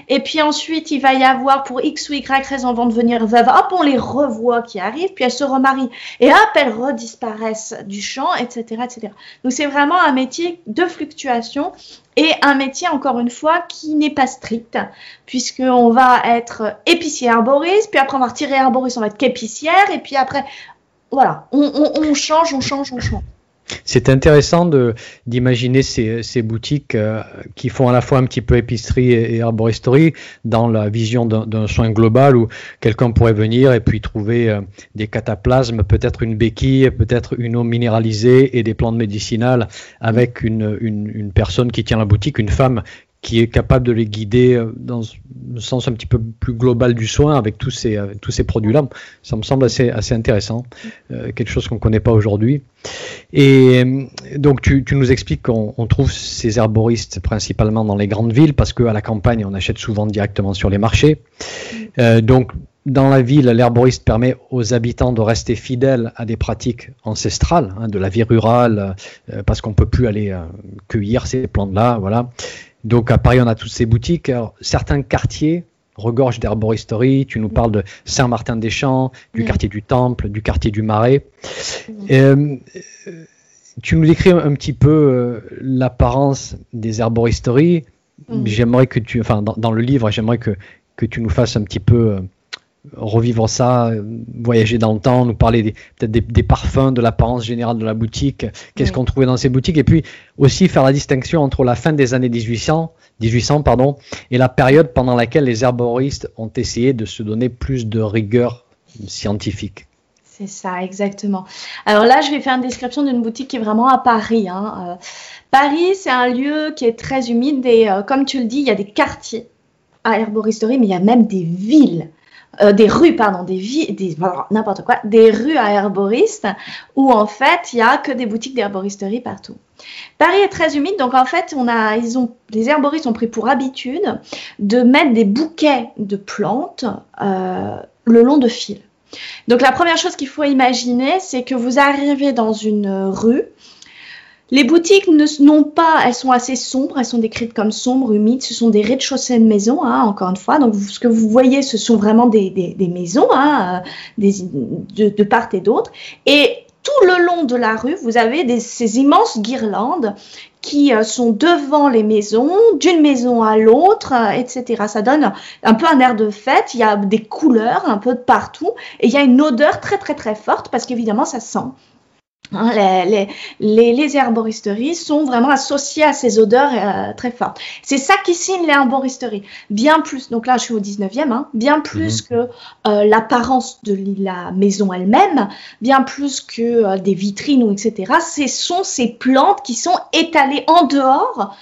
Et puis ensuite il va y avoir pour X ou Y raison vont devenir veuves, hop on les revoit qui arrivent, puis elles se remarient et hop elles redisparaissent du champ, etc. etc. Donc c'est vraiment un métier de fluctuation et un métier, encore une fois, qui n'est pas strict, puisqu'on va être épicier arboriste, puis après on va retirer arboriste, on va être qu'épicière, et puis après, voilà, on, on change, on change, on change. C'est intéressant d'imaginer ces, boutiques euh, qui font à la fois un petit peu épicerie et, arboristerie dans la vision d'un soin global où quelqu'un pourrait venir et puis trouver euh, des cataplasmes, peut-être une béquille, peut-être une eau minéralisée et des plantes médicinales avec une, une, personne qui tient la boutique, une femme qui est capable de les guider euh, dans le sens un petit peu plus global du soin avec tous ces, euh, tous ces produits-là. Ça me semble assez, assez intéressant, euh, quelque chose qu'on ne connaît pas aujourd'hui. Et donc tu, nous expliques qu'on trouve ces herboristes principalement dans les grandes villes parce qu'à la campagne, on achète souvent directement sur les marchés. donc dans la ville, l'herboriste permet aux habitants de rester fidèles à des pratiques ancestrales hein, de la vie rurale, parce qu'on peut plus aller cueillir ces plantes-là, voilà. Donc à Paris, on a toutes ces boutiques. certains quartiers regorgent d'herboristerie. Tu nous parles de Saint-Martin-des-Champs, du mm. quartier du Temple, du quartier du Marais. Mm. Euh, tu nous décris un, petit peu euh, l'apparence des herboristeries. Mm. J'aimerais que tu, enfin, dans, le livre, j'aimerais que, que tu nous fasses un petit peu euh, revivre ça, voyager dans le temps, nous parler peut-être des, parfums, de l'apparence générale de la boutique, qu'est-ce qu'on trouvait dans ces boutiques, et puis aussi faire la distinction entre la fin des années 1800, 1800 pardon, et la période pendant laquelle les herboristes ont essayé de se donner plus de rigueur scientifique. C'est ça, exactement. Alors là, je vais faire une description d'une boutique qui est vraiment à Paris. Hein. Euh, Paris, c'est un lieu qui est très humide et euh, comme tu le dis, il y a des quartiers à herboristerie, mais il y a même des villes euh, des rues, pardon, des des, n'importe quoi, des rues à herboristes où en fait il y a que des boutiques d'herboristerie partout. Paris est très humide, donc en fait on a, ils ont, les herboristes ont pris pour habitude de mettre des bouquets de plantes euh, le long de fils. Donc la première chose qu'il faut imaginer, c'est que vous arrivez dans une rue les boutiques n'ont pas, elles sont assez sombres, elles sont décrites comme sombres, humides. Ce sont des rez-de-chaussée de maisons, hein, encore une fois. Donc ce que vous voyez, ce sont vraiment des, maisons, hein, des, de, part et d'autre. Et tout le long de la rue, vous avez ces immenses guirlandes qui euh, sont devant les maisons, d'une maison à l'autre, euh, etc. Ça donne un peu un air de fête. Il y a des couleurs un peu de partout et il y a une odeur très très très forte parce qu'évidemment ça sent. Hein, les, les, les, herboristeries sont vraiment associées à ces odeurs euh, très fortes. C'est ça qui signe l'herboristerie. Bien plus, donc là je suis au 19e, hein, bien plus mhm. que euh, l'apparence de la maison elle-même, bien plus que euh, des vitrines ou etc. Ce sont ces plantes qui sont étalées en dehors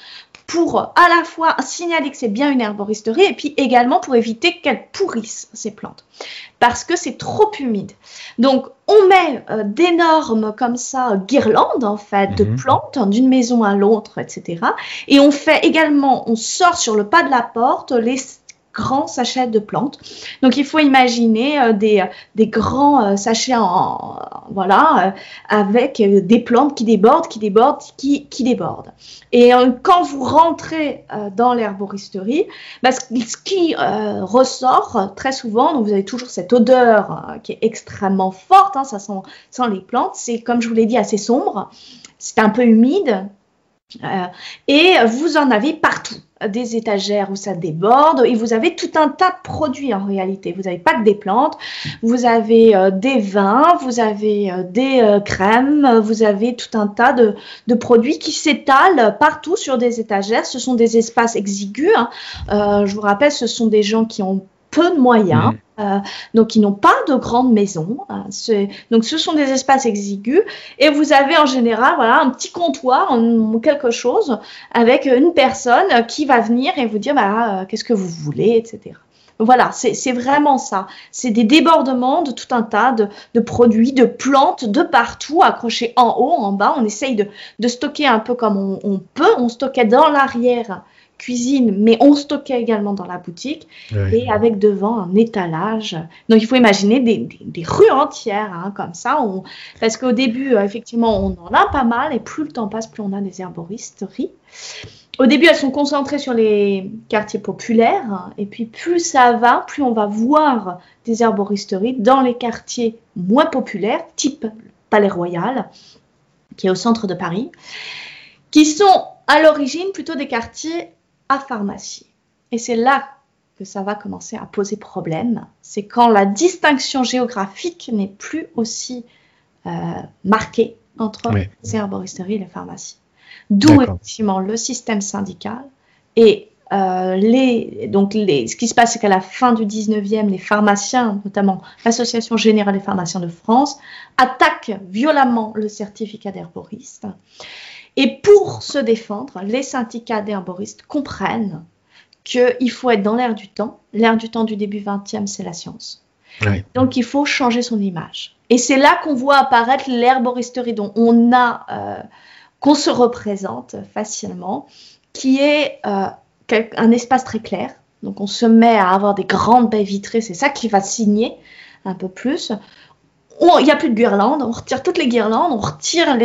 pour à la fois signaler que c'est bien une herboristerie et puis également pour éviter qu'elles pourrissent ces plantes parce que c'est trop humide. Donc on met euh, d'énormes comme ça guirlandes en fait de mhm. plantes d'une maison à l'autre, etc. Et on fait également, on sort sur le pas de la porte les grands sachets de plantes. Donc il faut imaginer euh, des, des, grands euh, sachets en, voilà euh, avec des plantes qui débordent, qui débordent, qui, débordent. Et quand vous rentrez dans l'herboristerie, bah, ce qui ressort très souvent, donc vous avez toujours cette odeur qui est extrêmement forte, hein, ça sent les plantes, c'est comme je vous l'ai dit assez sombre, c'est un peu humide, et vous en avez partout des étagères où ça déborde et vous avez tout un tas de produits en réalité. Vous n'avez pas que des plantes, vous avez euh, des vins, vous avez euh, des euh, crèmes, vous avez tout un tas de, produits qui s'étalent partout sur des étagères. Ce sont des espaces exigus. Hein. je vous rappelle, ce sont des gens qui ont peu de moyens. Euh, donc, ils n'ont pas de grandes maisons. Hein. donc, ce sont des espaces exigus. Et vous avez en général voilà, un petit comptoir, quelque chose, avec une personne qui va venir et vous dire bah, euh, qu'est-ce que vous voulez, etc. Voilà, c'est vraiment ça. C'est des débordements de tout un tas de, produits, de plantes de partout, accrochés en haut, en bas. On essaye de, stocker un peu comme on, on peut. On stockait dans l'arrière cuisine, mais on stockait également dans la boutique et avec devant un étalage. Donc il faut imaginer des, rues entières hein, comme ça, parce qu'au début, euh, effectivement, on en a pas mal et plus le temps passe, plus on a des herboristeries. Au début, elles sont concentrées sur les quartiers populaires, et puis plus ça va, plus on va voir des herboristeries dans les quartiers moins populaires, type Palais Royal, qui est au centre de Paris, qui sont à l'origine plutôt des quartiers pharmacie. Et c'est là que ça va commencer à poser problème. C'est quand la distinction géographique n'est plus aussi euh, marquée entre les herboristeries et les pharmacies. D'où effectivement le système syndical et euh, les, donc les, ce qui se passe, c'est qu'à la fin du 19e, les pharmaciens, notamment l'Association générale des pharmaciens de France, attaquent violemment le certificat d'herboriste Et pour se défendre, les syndicats d'herboristes comprennent qu'il faut être dans l'air du temps. L'air du temps du début 20e, c'est la science. Donc il faut changer son image. Et c'est là qu'on voit apparaître l'herboristerie dont on a, euh, qu'on se représente facilement, qui est euh, un espace très clair. Donc on se met à avoir des grandes baies vitrées, c'est ça qui va signer un peu plus il n'y a plus de guirlandes, on retire toutes les guirlandes, on retire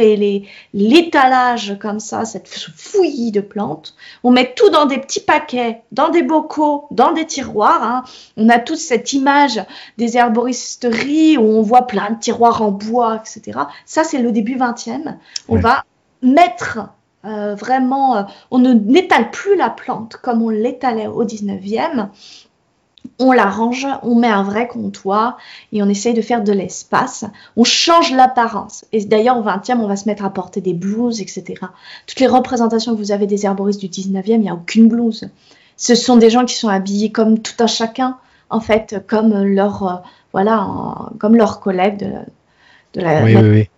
l'étalage les, comme ça, cette fouillis de plantes. On met tout dans des petits paquets, dans des bocaux, dans des tiroirs. Hein. On a toute cette image des herboristeries où on voit plein de tiroirs en bois, etc. Ça, c'est le début 20e. On va mettre euh, vraiment, euh, on ne n'étale plus la plante comme on l'étalait au 19e on l'arrange, on met un vrai comptoir et on essaye de faire de l'espace. On change l'apparence. Et d'ailleurs, au 20e, on va se mettre à porter des blouses, etc. Toutes les représentations que vous avez des herboristes du 19e, il n'y a aucune blouse. Ce sont des gens qui sont habillés comme tout un chacun, en fait, comme leur, euh, voilà, comme leurs collègues de, de la. Oui, oui, oui.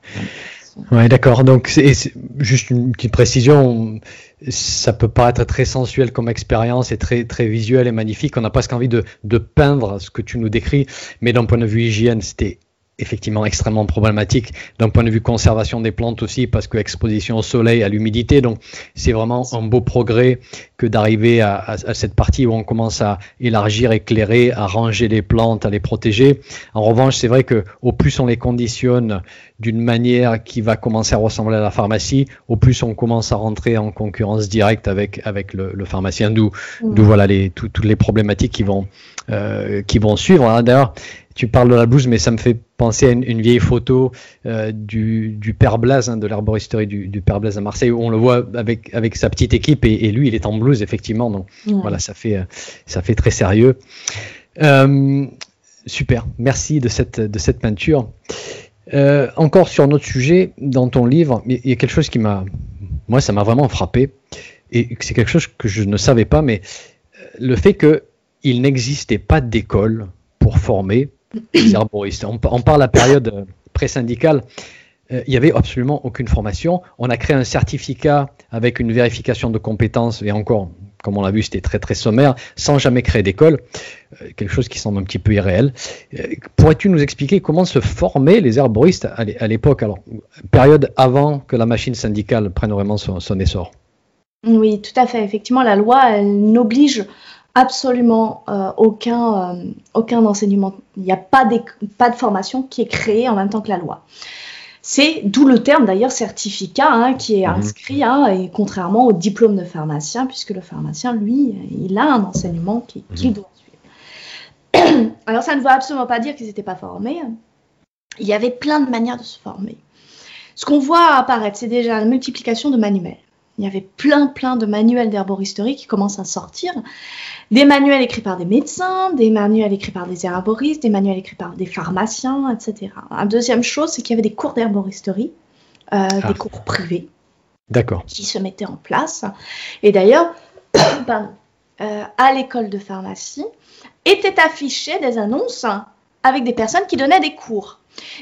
Ouais, d'accord. Donc, c'est juste une petite précision ça peut paraître très sensuel comme expérience et très, très visuel et magnifique. On a presque envie de, de peindre ce que tu nous décris, mais d'un point de vue hygiène, c'était effectivement extrêmement problématique d'un point de vue conservation des plantes aussi parce que exposition au soleil, à l'humidité. Donc c'est vraiment un beau progrès que d'arriver à, à, cette partie où on commence à élargir, éclairer, à ranger les plantes, à les protéger. En revanche, c'est vrai que au plus on les conditionne d'une manière qui va commencer à ressembler à la pharmacie, au plus on commence à rentrer en concurrence directe avec avec le, le pharmacien. D'où mmh. d'où voilà les toutes les problématiques qui vont euh, qui vont suivre. Hein. D'ailleurs tu parles de la blouse, mais ça me fait penser à une, vieille photo euh, du, du, père Blaise, hein, de l'arboristerie du, du, père Blaise à Marseille, où on le voit avec, avec sa petite équipe, et, lui, il est en blouse, effectivement. Donc voilà, ça fait, euh, ça fait très sérieux. Euh, super, merci de cette, de cette peinture. encore sur notre sujet, dans ton livre, il y a quelque chose qui m'a, moi, ça m'a vraiment frappé, et c'est quelque chose que je ne savais pas, mais le fait qu'il n'existait pas d'école pour former on, on parle à la période euh, pré-syndicale. Euh, il n'y avait absolument aucune formation. On a créé un certificat avec une vérification de compétences, et encore, comme on l'a vu, c'était très très sommaire, sans jamais créer d'école, euh, quelque chose qui semble un petit peu irréel. Pourrais-tu nous expliquer comment se formaient les herboristes à l'époque, alors période avant que la machine syndicale prenne vraiment son, son essor Oui, tout à fait. Effectivement, la loi, elle n'oblige absolument euh, aucun, euh, aucun enseignement. Il n'y a pas, pas de formation qui est créée en même temps que la loi. C'est d'où le terme d'ailleurs certificat hein, qui est mhm. inscrit, hein, et contrairement au diplôme de pharmacien, puisque le pharmacien, lui, il a un enseignement qu'il mhm. doit suivre. Alors ça ne veut absolument pas dire qu'ils n'étaient pas formés. Il y avait plein de manières de se former. Ce qu'on voit apparaître, c'est déjà la multiplication de manuels. Il y avait plein, plein de manuels d'herboristerie qui commencent à sortir. Des manuels écrits par des médecins, des manuels écrits par des herboristes, des manuels écrits par des pharmaciens, etc. La deuxième chose, c'est qu'il y avait des cours d'herboristerie, euh, ah. des cours privés. D'accord. Qui se mettaient en place. Et d'ailleurs, euh, à l'école de pharmacie, étaient affichées des annonces avec des personnes qui donnaient des cours.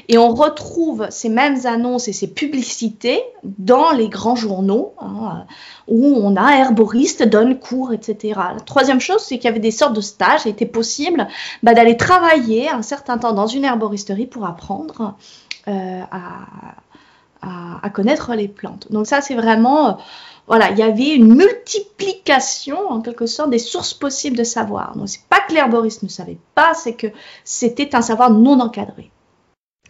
Et on retrouve ces mêmes annonces et ces publicités dans les grands journaux, hein, où on a herboriste, donne cours, etc. La troisième chose, c'est qu'il y avait des sortes de stages, il était possible bah, d'aller travailler un certain temps dans une herboristerie pour apprendre euh, à, à, connaître les plantes. Donc ça, c'est vraiment... Euh, voilà, il y avait une multiplication en quelque sorte des sources possibles de savoir. Donc c'est pas que l'herboriste ne savait pas, c'est que c'était un savoir non encadré.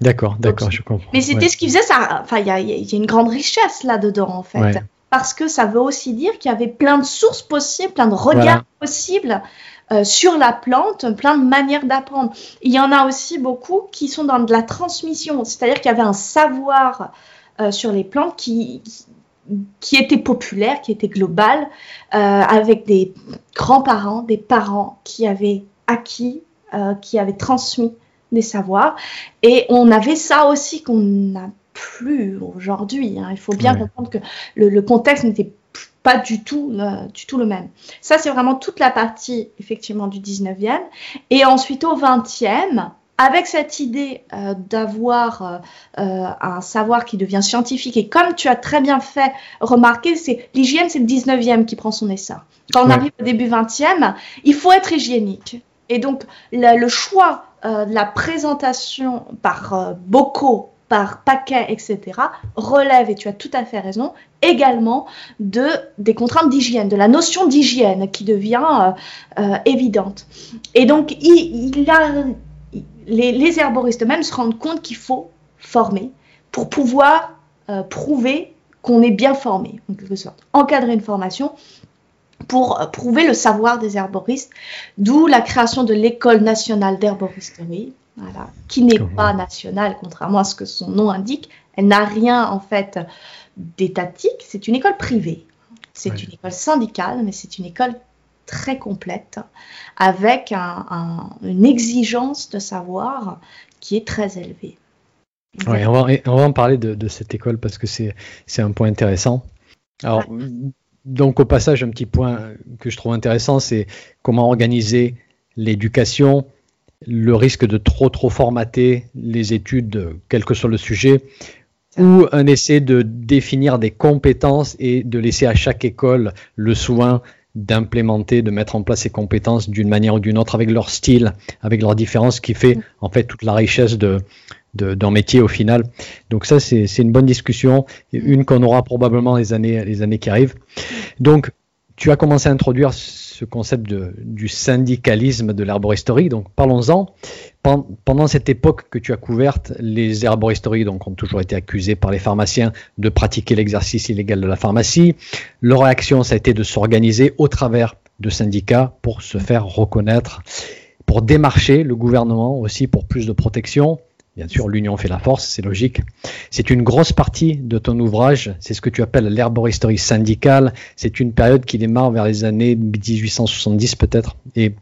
D'accord, d'accord, je comprends. Mais c'était ce qui faisait ça. Enfin, il y a, une grande richesse là-dedans, en fait. Parce que ça veut aussi dire qu'il y avait plein de sources possibles, plein de regards possibles euh, sur la plante, plein de manières d'apprendre. Il y en a aussi beaucoup qui sont dans de la transmission, c'est-à-dire qu'il y avait un savoir euh, sur les plantes qui, qui, était populaire, qui était global, euh, avec des grands-parents, des parents qui avaient acquis, qui avaient transmis des savoirs. Et on avait ça aussi qu'on n'a plus aujourd'hui. Hein. Il faut bien comprendre que le, contexte n'était pas du tout, du tout le même. Ça, c'est vraiment toute la partie, effectivement, du 19e. Et ensuite, au 20e, avec cette idée euh, d'avoir un savoir qui devient scientifique, et comme tu as très bien fait remarquer, c'est l'hygiène, c'est le 19e qui prend son essor. Quand on arrive au début 20e, il faut être hygiénique. Et donc, le choix de la présentation par bocaux par paquet, etc., relève, et tu as tout à fait raison, également de, des contraintes d'hygiène, de la notion d'hygiène qui devient euh, euh, évidente. Et donc, il, a, les, les, herboristes eux-mêmes se rendent compte qu'il faut former pour pouvoir euh, prouver qu'on est bien formé, en quelque sorte. Encadrer une formation pour prouver le savoir des herboristes, d'où la création de l'école nationale d'herboristerie, qui n'est pas nationale, contrairement à ce que son nom indique. Elle n'a rien en fait d'étatique, c'est une école privée. C'est une école syndicale, mais c'est une école très complète, avec une exigence de savoir qui est très élevée. on, va, en parler de, cette école parce que c'est un point intéressant. Alors, donc au passage, un petit point que je trouve intéressant, c'est comment organiser l'éducation le risque de trop trop formater les études, quel que soit le sujet, ou un essai de définir des compétences et de laisser à chaque école le soin d'implémenter, de mettre en place ces compétences d'une manière ou d'une autre, avec leur style, avec leur différence, qui fait en fait toute la richesse de, d'un métier au final. Donc ça, c'est, une bonne discussion, une qu'on aura probablement les années, les années qui arrivent. Donc, tu as commencé à introduire ce concept du syndicalisme de l'herboristerie. Donc parlons-en. Pendant cette époque que tu as couverte, les herboristeries donc, ont toujours été accusées par les pharmaciens de pratiquer l'exercice illégal de la pharmacie. Leur réaction, ça a été de s'organiser au travers de syndicats pour se faire reconnaître, pour démarcher le gouvernement aussi pour plus de protection. Bien sûr, l'union fait la force, c'est logique. C'est une grosse partie de ton ouvrage, c'est ce que tu appelles l'herboristerie syndicale. C'est une période qui démarre vers les années 1870 peut-être. Et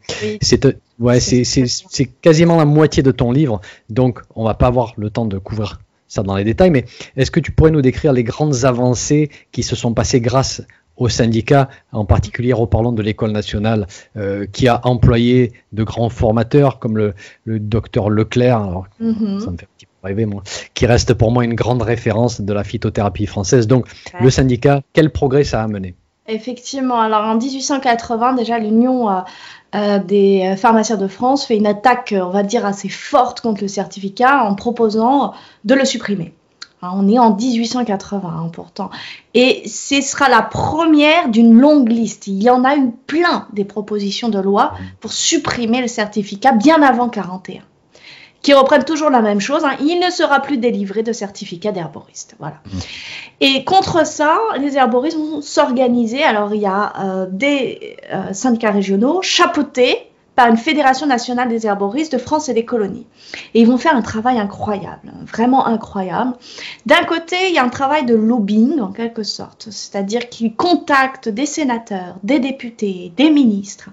c'est ouais, c'est quasiment la moitié de ton livre, donc on va pas avoir le temps de couvrir ça dans les détails, mais est-ce que tu pourrais nous décrire les grandes avancées qui se sont passées grâce au syndicat, en particulier en parlant de l'école nationale, euh, qui a employé de grands formateurs comme le, docteur Leclerc, alors, ça me fait un petit peu rêver, moi, qui reste pour moi une grande référence de la phytothérapie française. Donc, le syndicat, quel progrès ça a amené Effectivement, alors en 1880, déjà l'Union euh, euh, des pharmaciens de France fait une attaque, on va dire, assez forte contre le certificat en proposant de le supprimer. Hein, on est en 1880 pourtant. Et ce sera la première d'une longue liste. Il y en a eu plein des propositions de loi pour supprimer le certificat bien avant 41 qui reprennent toujours la même chose. Hein. Il ne sera plus délivré de certificat d'herboriste. Voilà. Mmh. Et contre ça, les herboristes vont s'organiser. Alors, il y a euh, des euh, syndicats régionaux chapeautés par une fédération nationale des herboristes de France et des colonies. Et ils vont faire un travail incroyable, vraiment incroyable. D'un côté, il y a un travail de lobbying en quelque sorte, c'est-à-dire qu'ils contactent des sénateurs, des députés, des ministres.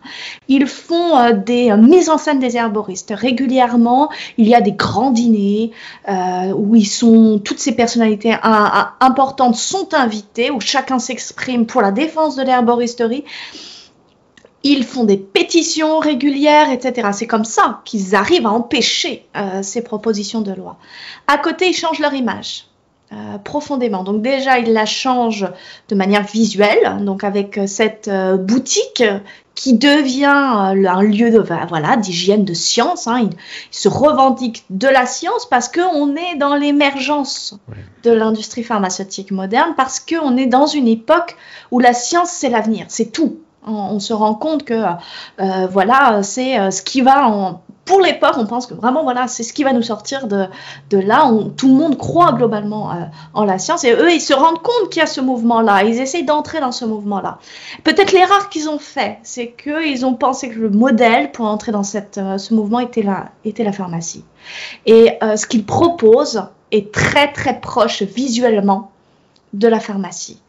Ils font euh, des euh, mises en scène des herboristes régulièrement. Il y a des grands dîners euh, où ils sont toutes ces personnalités importantes sont invitées, où chacun s'exprime pour la défense de l'herboristerie. Ils font des pétitions régulières, etc. C'est comme ça qu'ils arrivent à empêcher euh, ces propositions de loi. À côté, ils changent leur image. Euh, profondément. Donc déjà, ils la changent de manière visuelle, donc avec euh, cette boutique qui devient un lieu de voilà d'hygiène de science. Hein. Ils, se revendiquent de la science parce qu'on est dans l'émergence de l'industrie pharmaceutique moderne, parce qu'on est dans une époque où la science c'est l'avenir, c'est tout. On, se rend compte que euh, voilà, c'est euh, ce qui va en, pour l'époque, on pense que vraiment, voilà, c'est ce qui va nous sortir de, là. tout le monde croit globalement euh, en la science et eux, ils se rendent compte qu'il y a ce mouvement-là. Ils essayent d'entrer dans ce mouvement-là. Peut-être l'erreur qu'ils ont fait, c'est qu'ils ont pensé que le modèle pour entrer dans cette, ce mouvement était la, était la pharmacie. Et ce qu'ils proposent est très très proche visuellement de la pharmacie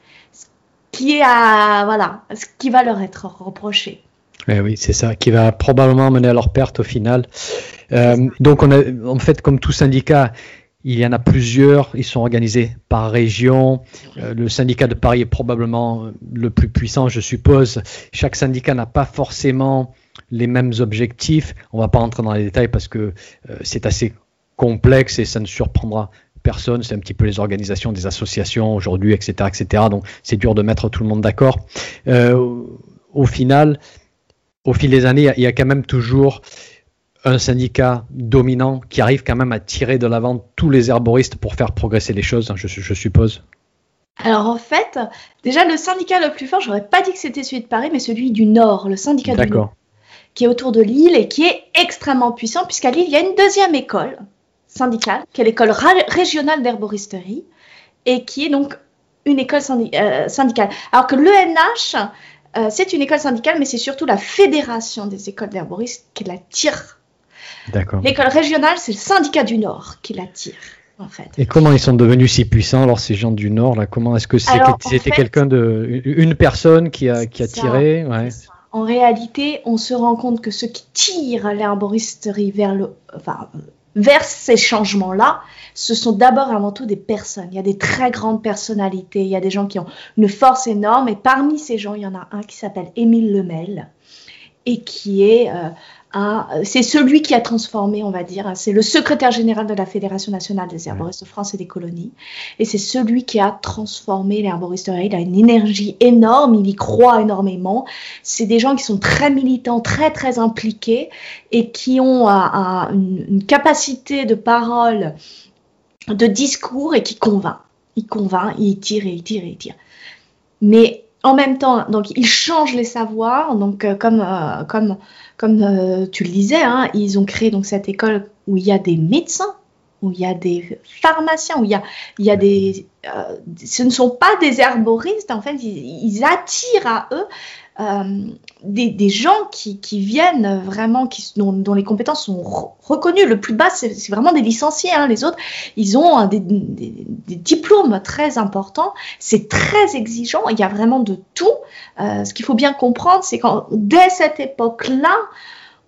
qui est à, voilà, ce qui va leur être reproché. Eh oui, c'est ça, qui va probablement mener à leur perte au final. Euh, donc, on a, en fait, comme tout syndicat, il y en a plusieurs, ils sont organisés par région. Euh, le syndicat de Paris est probablement le plus puissant, je suppose. Chaque syndicat n'a pas forcément les mêmes objectifs. On va pas rentrer dans les détails parce que euh, c'est assez complexe et ça ne surprendra personne. C'est un petit peu les organisations des associations aujourd'hui, etc., etc. Donc c'est dur de mettre tout le monde d'accord. Euh, au final, au fil des années, il y a quand même toujours un syndicat dominant qui arrive quand même à tirer de l'avant tous les herboristes pour faire progresser les choses, je, je suppose. Alors en fait, déjà le syndicat le plus fort, j'aurais pas dit que c'était celui de Paris, mais celui du Nord, le syndicat du Nord, qui est autour de Lille et qui est extrêmement puissant, puisqu'à Lille, il y a une deuxième école syndicale, qui est l'école régionale d'herboristerie, et qui est donc une école euh, syndicale. Alors que l'ENH, euh, c'est une école syndicale, mais c'est surtout la fédération des écoles d'herboristes qui la tire. D'accord. L'école régionale, c'est le syndicat du Nord qui la tire. Et comment ils sont devenus si puissants alors ces gens du Nord là? Comment est-ce que c'était quelqu'un de une personne qui a qui a tiré? En réalité, on se rend compte que ceux qui tirent l'herboristerie vers le enfin, vers ces changements-là, ce sont d'abord avant tout des personnes. Il y a des très grandes personnalités, il y a des gens qui ont une force énorme, et parmi ces gens, il y en a un qui s'appelle Émile Lemel, et qui est euh, c'est celui qui a transformé, on va dire, c'est le secrétaire général de la Fédération nationale des herboristes de France et des colonies, et c'est celui qui a transformé l'herboristerie. Il a une énergie énorme, il y croit énormément. C'est des gens qui sont très militants, très très impliqués, et qui ont une, capacité de parole, de discours, et qui convainc. Il convainc, il tire et il tire et il tire. Mais en même temps, donc ils changent les savoirs, donc euh, comme euh, comme comme euh, tu le disais, hein, ils ont créé donc cette école où il y a des médecins, où il y a des pharmaciens, où il y a il y a des ce ne sont pas des herboristes en fait, ils attirent à eux euh, des, gens qui, viennent vraiment, qui, dont, les compétences sont reconnues. Le plus bas, c'est vraiment des licenciés. Hein. Les autres, ils ont des, diplômes très importants. C'est très exigeant. Il y a vraiment de tout. Euh, ce qu'il faut bien comprendre, c'est qu'en dès cette époque-là,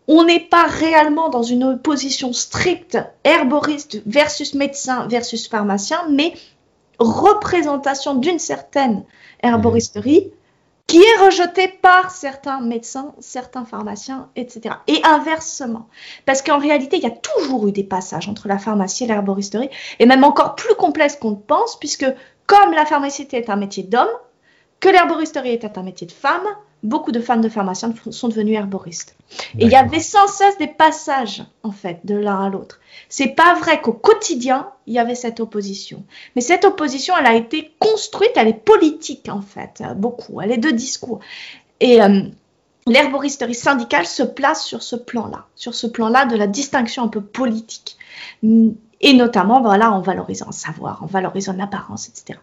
on n'est pas réellement dans une opposition stricte herboriste versus médecin versus pharmacien, mais représentation d'une certaine herboristerie qui est rejeté par certains médecins, certains pharmaciens, etc. Et inversement. Parce qu'en réalité, il y a toujours eu des passages entre la pharmacie et l'herboristerie, et même encore plus complexes qu'on ne pense, puisque comme la pharmacie est un métier d'homme, que l'herboristerie était un métier de femme, beaucoup de femmes de pharmaciens sont devenues herboristes. Et il y avait sans cesse des passages, en fait, de l'un à l'autre. C'est pas vrai qu'au quotidien, il y avait cette opposition. Mais cette opposition, elle a été construite, elle est politique, en fait, beaucoup. Elle est de discours. Et euh, l'herboristerie syndicale se place sur ce plan-là, sur ce plan-là de la distinction un peu politique. Et notamment, voilà, en valorisant le savoir, en valorisant l'apparence, etc.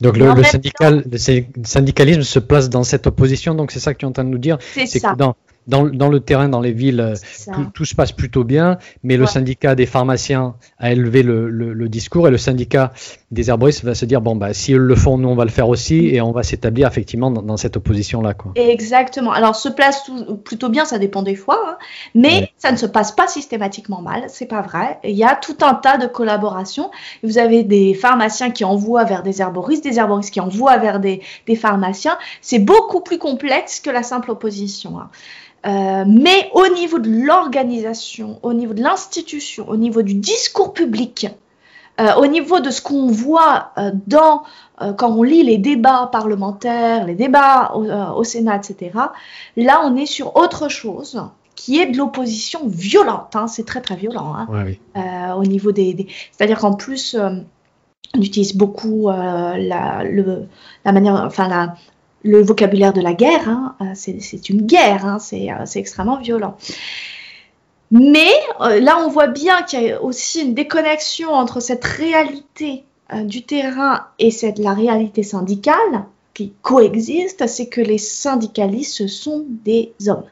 Donc le, le, syndical, le, syndicalisme se place dans cette opposition, donc c'est ça que tu es en train de nous dire. C'est ça. Que dans, dans, dans, le terrain, dans les villes, euh, tout, tout, se passe plutôt bien, mais le syndicat des pharmaciens a élevé le, le, le, discours et le syndicat des herboristes va se dire bon bah si eux le font, nous on va le faire aussi et on va s'établir effectivement dans, dans cette opposition là quoi. Exactement. Alors se place tout, plutôt bien, ça dépend des fois, hein, mais ça ne se passe pas systématiquement mal, c'est pas vrai. Il y a tout un tas de collaborations. Vous avez des pharmaciens qui envoient vers des herboristes, des herboristes qui envoient vers des, des pharmaciens. C'est beaucoup plus complexe que la simple opposition. Hein. Euh, mais au niveau de l'organisation, au niveau de l'institution, au niveau du discours public, euh, au niveau de ce qu'on voit euh, dans quand on lit les débats parlementaires, les débats au, Sénat, etc. Là, on est sur autre chose qui est de l'opposition violente. Hein, c'est très très violent. Hein, au niveau des, c'est-à-dire qu'en plus on utilise beaucoup la, le, la manière, enfin la, le vocabulaire de la guerre, hein, euh, c'est une guerre, hein, euh, c'est extrêmement violent. Mais euh, là, on voit bien qu'il y a aussi une déconnexion entre cette réalité du terrain et cette, la réalité syndicale qui coexiste, c'est que les syndicalistes, ce sont des hommes.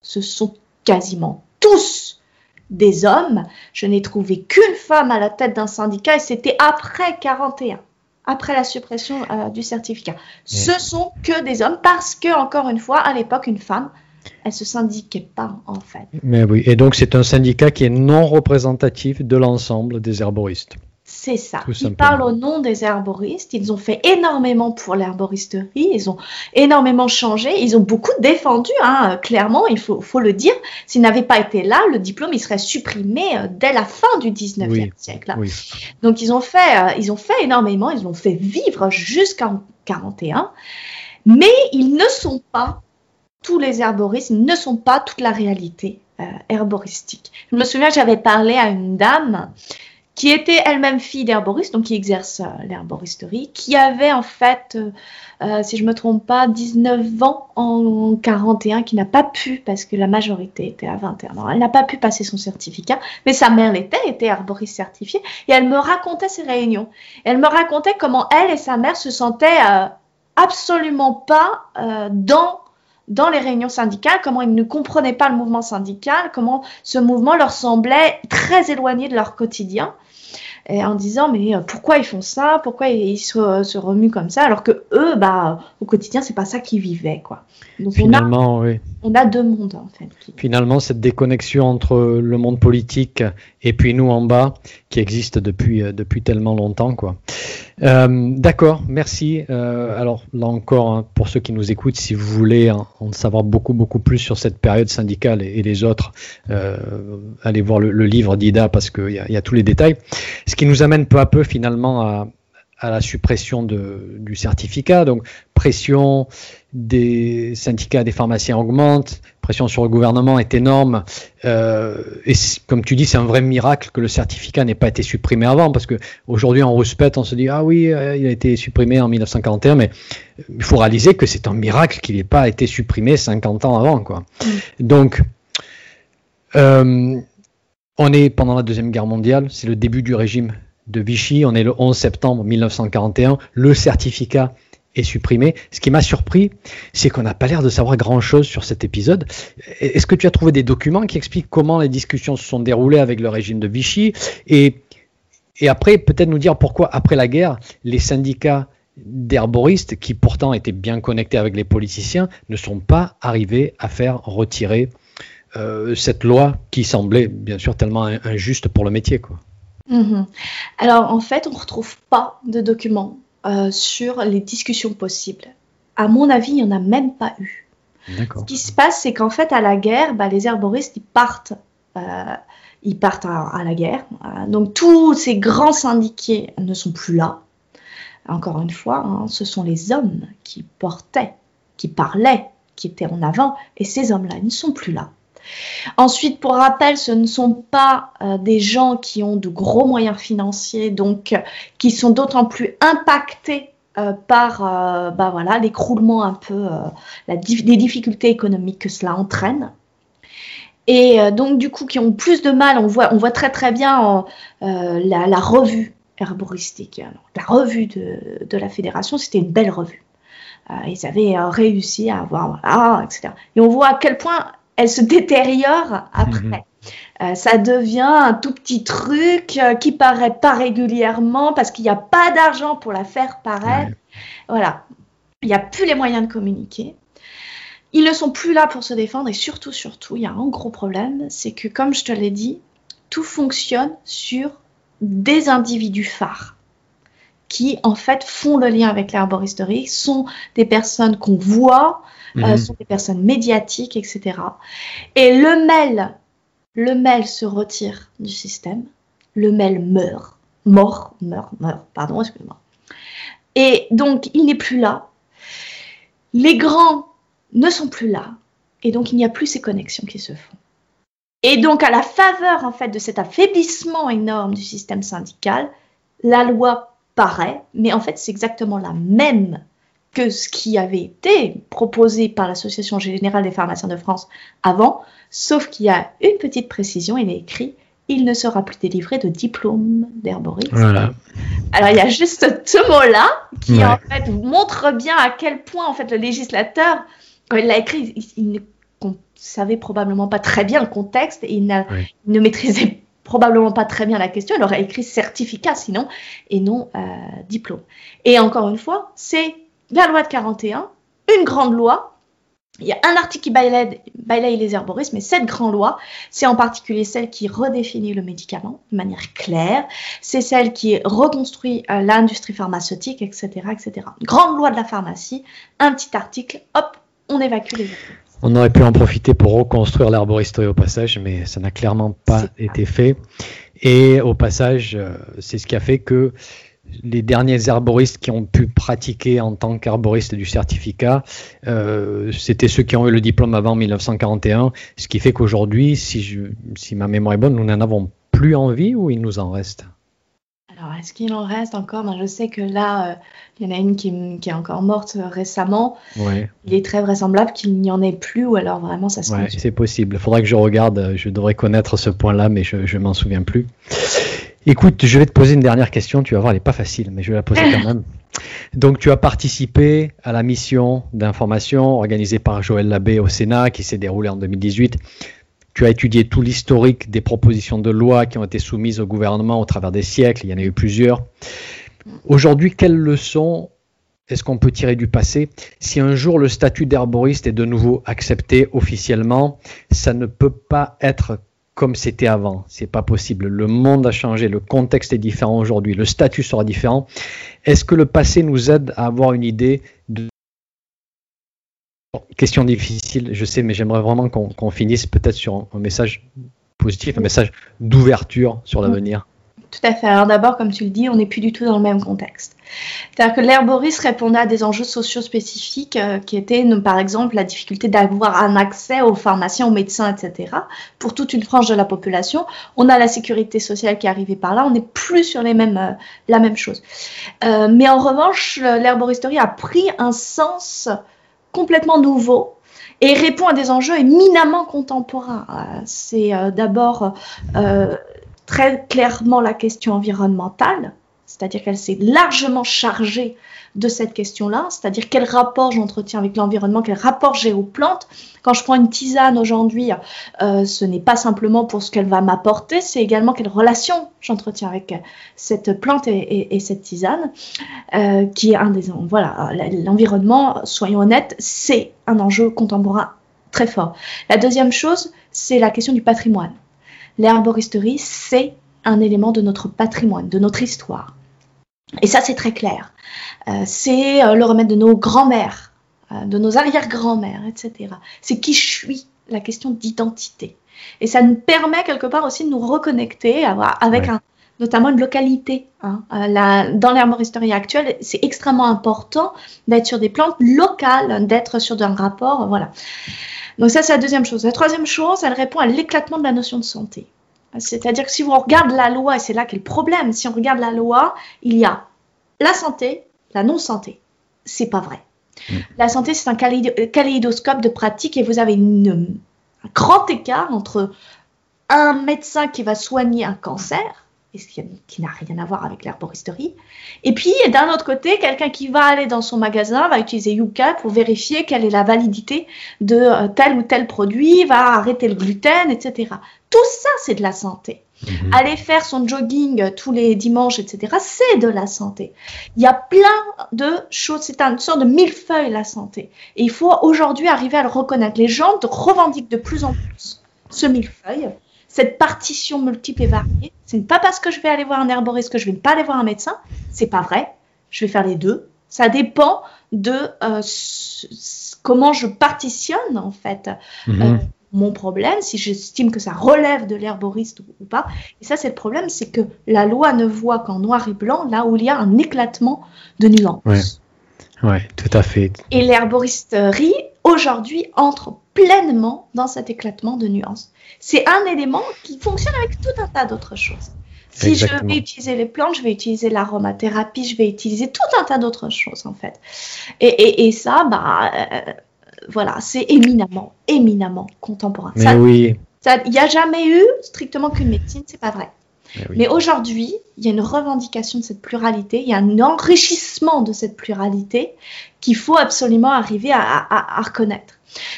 Ce sont quasiment tous des hommes. Je n'ai trouvé qu'une femme à la tête d'un syndicat et c'était après 41 après la suppression euh, du certificat. Ce sont que des hommes parce que, encore une fois, à l'époque, une femme, elle se syndiquait pas, en fait. Mais oui, et donc c'est un syndicat qui est non représentatif de l'ensemble des herboristes. C'est ça. Ils parlent au nom des herboristes. Ils ont fait énormément pour l'herboristerie. Ils ont énormément changé. Ils ont beaucoup défendu, hein, clairement, il faut, faut le dire. S'ils n'avaient pas été là, le diplôme, il serait supprimé euh, dès la fin du 19e siècle. Hein. Donc, ils ont, fait, euh, ils ont fait énormément. Ils ont fait vivre jusqu'en 41. Mais ils ne sont pas tous les herboristes, ils ne sont pas toute la réalité euh, herboristique. Je me souviens, j'avais parlé à une dame qui était elle-même fille d'herboriste, donc qui exerce euh, l'herboristerie, qui avait en fait, euh, euh, si je me trompe pas, 19 ans en 41, qui n'a pas pu, parce que la majorité était à 21 ans, elle n'a pas pu passer son certificat, mais sa mère l'était, était herboriste certifiée, et elle me racontait ses réunions. Elle me racontait comment elle et sa mère se sentaient absolument pas dans dans les réunions syndicales, comment ils ne comprenaient pas le mouvement syndical, comment ce mouvement leur semblait très éloigné de leur quotidien en disant mais euh, pourquoi ils font ça, pourquoi ils se, remuent comme ça, alors que eux, bah, au quotidien, c'est pas ça qu'ils vivaient, quoi. Donc Finalement, oui. On a deux mondes en fait. Finalement, cette déconnexion entre le monde politique et puis nous en bas, qui existe depuis euh, depuis tellement longtemps, quoi. Euh, d'accord, merci. Euh, alors là encore, hein, pour ceux qui nous écoutent, si vous voulez en, savoir beaucoup beaucoup plus sur cette période syndicale et, les autres, euh, allez voir le, livre d'Ida parce qu'il y, y, a tous les détails. Ce qui nous amène peu à peu finalement à, à la suppression de, du certificat. Donc pression des syndicats des pharmaciens augmente, pression sur le gouvernement est énorme. Euh, et comme tu dis, c'est un vrai miracle que le certificat n'ait pas été supprimé avant, parce que aujourd'hui on respecte, on se dit ah oui, euh, il a été supprimé en 1941, mais il faut réaliser que c'est un miracle qu'il n'ait pas été supprimé 50 ans avant, quoi. Mm. Donc euh, on est pendant la deuxième guerre mondiale, c'est le début du régime de Vichy, on est le 11 septembre 1941, le certificat est supprimé. Ce qui m'a surpris, c'est qu'on n'a pas l'air de savoir grand-chose sur cet épisode. Est-ce que tu as trouvé des documents qui expliquent comment les discussions se sont déroulées avec le régime de Vichy et, après, peut-être nous dire pourquoi, après la guerre, les syndicats d'herboristes, qui pourtant étaient bien connectés avec les politiciens, ne sont pas arrivés à faire retirer euh, cette loi qui semblait bien sûr tellement injuste pour le métier. Quoi. Mhm. Alors en fait, on ne retrouve pas de documents euh, sur les discussions possibles. À mon avis, il n'y en a même pas eu. Ce qui se passe, c'est qu'en fait, à la guerre, bah, les herboristes, ils partent, euh, ils partent à, la guerre. Donc, tous ces grands syndiqués ne sont plus là. Encore une fois, hein, ce sont les hommes qui portaient, qui parlaient, qui étaient en avant, et ces hommes-là, ils ne sont plus là. Ensuite, pour rappel, ce ne sont pas euh, des gens qui ont de gros moyens financiers, donc euh, qui sont d'autant plus impactés euh, par bah voilà l'écroulement un peu la, des difficultés économiques que cela entraîne. Et donc du coup qui ont plus de mal, on voit, on voit très très bien la, revue herboristique, la revue de, la fédération, c'était une belle revue. ils avaient réussi à avoir, etc. Et on voit à quel point elle se détériore après. Mhm. Euh, ça devient un tout petit truc euh, qui paraît pas régulièrement parce qu'il n'y a pas d'argent pour la faire paraître. Voilà, il n'y a plus les moyens de communiquer. Ils ne sont plus là pour se défendre et surtout, surtout, il y a un gros problème, c'est que comme je te l'ai dit, tout fonctionne sur des individus phares qui en fait font le lien avec l'herboristerie, sont des personnes qu'on voit, euh, mhm. sont des personnes médiatiques, etc. Et le mail, le mail se retire du système, le mail meurt, mort, meurt, meurt, pardon, excuse-moi. Et donc, il n'est plus là. Les grands ne sont plus là. Et donc, il n'y a plus ces connexions qui se font. Et donc, à la faveur, en fait, de cet affaiblissement énorme du système syndical, la loi paraît, mais en fait, c'est exactement la même que ce qui avait été proposé par l'Association générale des pharmaciens de France avant, sauf qu'il y a une petite précision, il est écrit il ne sera plus délivré de diplôme d'herboriste. Voilà. Alors il y a juste ce mot-là qui en fait montre bien à quel point en fait le législateur, quand il l'a écrit, il, ne savait probablement pas très bien le contexte et il, ne maîtrisait probablement pas très bien la question. Il aurait écrit certificat sinon et non euh, diplôme. Et encore une fois, c'est la loi de 41, une grande loi Il y a un article qui balaye, les herboristes, mais cette grande loi, c'est en particulier celle qui redéfinit le médicament de manière claire, c'est celle qui reconstruit euh, l'industrie pharmaceutique, etc., etc. Grande loi de la pharmacie, un petit article, hop, on évacue les herboristes. On aurait pu en profiter pour reconstruire l'herboristerie au passage, mais ça n'a clairement pas été fait. Et au passage, euh, c'est ce qui a fait que les derniers herboristes qui ont pu pratiquer en tant qu'herboriste du certificat, euh, c'était ceux qui ont eu le diplôme avant 1941, ce qui fait qu'aujourd'hui, si, si ma mémoire est bonne, nous n'en avons plus envie ou il nous en reste? Alors, est-ce qu'il en reste encore? Ben, Je sais que là, euh, il y en a une qui, est encore morte euh, récemment. Il est très vraisemblable qu'il n'y en ait plus, ou alors vraiment ça se ouais, C'est possible. Il faudra que je regarde. Je devrais connaître ce point-là, mais je ne m'en souviens plus. Écoute, je vais te poser une dernière question. Tu vas voir, elle n'est pas facile, mais je vais la poser quand même. Donc, tu as participé à la mission d'information organisée par Joël Labbé au Sénat, qui s'est déroulée en 2018. Tu as étudié tout l'historique des propositions de loi qui ont été soumises au gouvernement au travers des siècles. Il y en a eu plusieurs. Aujourd'hui, quelles leçons est-ce qu'on peut tirer du passé Si un jour le statut d'herboriste est de nouveau accepté officiellement, ça ne peut pas être comme c'était avant. C'est pas possible. Le monde a changé, le contexte est différent aujourd'hui, le statut sera différent. Est-ce que le passé nous aide à avoir une idée de Question difficile, je sais, mais j'aimerais vraiment qu'on finisse peut-être sur un, message positif, un message d'ouverture sur l'avenir. Tout à fait. Alors d'abord, comme tu le dis, on n'est plus du tout dans le même contexte. C'est-à-dire que l'herboriste répondait à des enjeux sociaux spécifiques euh, qui étaient, par exemple, la difficulté d'avoir un accès aux pharmaciens, aux médecins, etc. Pour toute une frange de la population. On a la sécurité sociale qui est arrivée par là. On n'est plus sur les mêmes, euh, la même chose. Euh, mais en revanche, l'herboristerie a pris un sens complètement nouveau et répond à des enjeux éminemment contemporains. C'est d'abord très clairement la question environnementale, c'est-à-dire qu'elle s'est largement chargée de cette question-là, c'est-à-dire quel rapport j'entretiens avec l'environnement, quel rapport j'ai aux plantes. Quand je prends une tisane aujourd'hui, euh, ce n'est pas simplement pour ce qu'elle va m'apporter, c'est également quelle relation j'entretiens avec cette plante et, cette tisane, euh, qui est un des... Voilà, l'environnement, soyons honnêtes, c'est un enjeu contemporain très fort. La deuxième chose, c'est la question du patrimoine l'herboristerie, c'est un élément de notre patrimoine, de notre histoire. Et ça, c'est très clair. Euh, c'est euh, le remède de nos grands-mères, euh, de nos arrière-grands-mères, etc. C'est qui je suis, la question d'identité. Et ça nous permet quelque part aussi de nous reconnecter avec notamment une localité. Hein. dans l'herboristerie actuelle, c'est extrêmement important d'être sur des plantes locales, d'être sur un rapport, voilà. Donc ça, c'est la deuxième chose. La troisième chose, elle répond à l'éclatement de la notion de santé. C'est-à-dire que si on regarde la loi, et c'est là qu'est le problème, si on regarde la loi, il y a la santé, la non-santé. C'est pas vrai. Mm. La santé, c'est un kaléidoscope de pratiques et vous avez un grand écart entre un médecin qui va soigner un cancer qui n'a rien à voir avec l'herboristerie. Et puis, d'un autre côté, quelqu'un qui va aller dans son magasin va utiliser Yuka pour vérifier quelle est la validité de euh, tel ou tel produit, va arrêter le gluten, etc. Tout ça, c'est de la santé. Mhm. Aller faire son jogging tous les dimanches, etc., c'est de la santé. Il y a plein de choses, c'est une sorte de millefeuille, la santé. Et il faut aujourd'hui arriver à le reconnaître. Les gens revendiquent de plus en plus ce millefeuille cette partition multiple et variée. Ce n'est pas parce que je vais aller voir un herboriste que je vais pas aller voir un médecin. C'est pas vrai. Je vais faire les deux. Ça dépend de euh, comment je partitionne en fait mhm. euh, mon problème, si j'estime que ça relève de l'herboriste ou, pas. Et ça, c'est le problème, c'est que la loi ne voit qu'en noir et blanc, là où il y a un éclatement de nuances. Oui, ouais, tout à fait. Et l'herboristerie, aujourd'hui, entre pleinement dans cet éclatement de nuances c'est un élément qui fonctionne avec tout un tas d'autres choses. Si je vais utiliser les plantes, je vais utiliser l'aromathérapie, je vais utiliser tout un tas d'autres choses en fait. Et, ça, bah, euh, voilà, c'est éminemment, éminemment contemporain. Mais oui. Il n'y a jamais eu strictement qu'une médecine, c'est pas vrai. Mais, aujourd'hui, il y a une revendication de cette pluralité, il y a un enrichissement de cette pluralité qu'il faut absolument arriver à reconnaître.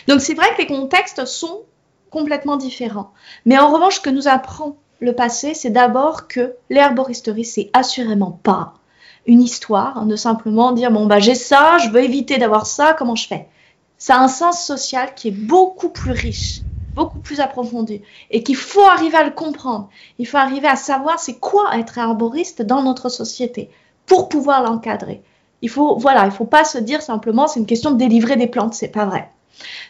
Donc c'est vrai que les contextes sont complètement différent. Mais en revanche, ce que nous apprend le passé, c'est d'abord que l'herboristerie, c'est assurément pas une histoire de simplement dire bon bah j'ai ça, je veux éviter d'avoir ça, comment je fais? Ça a un sens social qui est beaucoup plus riche, beaucoup plus approfondi, et qu'il faut arriver à le comprendre. Il faut arriver à savoir c'est quoi être arboriste dans notre société pour pouvoir l'encadrer. Il faut, voilà, il faut pas se dire simplement c'est une question de délivrer des plantes, c'est pas vrai.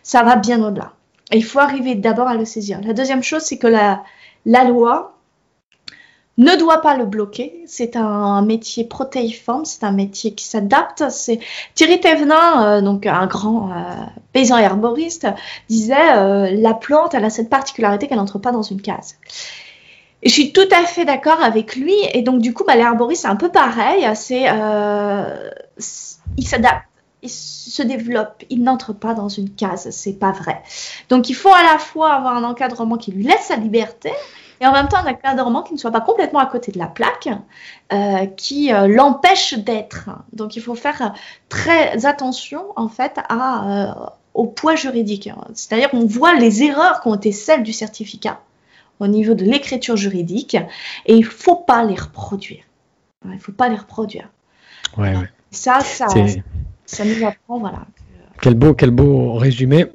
Ça va bien au-delà. il faut arriver d'abord à le saisir. La deuxième chose, c'est que la, loi, ne doit pas le bloquer. C'est un métier protéiforme, c'est un métier qui s'adapte. C'est Thierry Thévenin, euh, donc un grand euh, paysan herboriste, disait euh, la plante, elle a cette particularité qu'elle n'entre pas dans une case. Et je suis tout à fait d'accord avec lui. Et donc du coup, bah, l'herboriste c'est un peu pareil. C'est il s'adapte. Il se développe, il n'entre pas dans une case, c'est pas vrai. Donc il faut à la fois avoir un encadrement qui lui laisse sa liberté, et en même temps un encadrement qui ne soit pas complètement à côté de la plaque, euh, qui euh, l'empêche d'être. Donc il faut faire très attention en fait à, euh, au poids juridique. C'est-à-dire qu'on voit les erreurs qui ont été celles du certificat au niveau de l'écriture juridique et il ne faut pas les reproduire. Il ne faut pas les reproduire. Ouais, ouais. Ça, ça, ça nous apprend, voilà. Quel beau, quel beau résumé.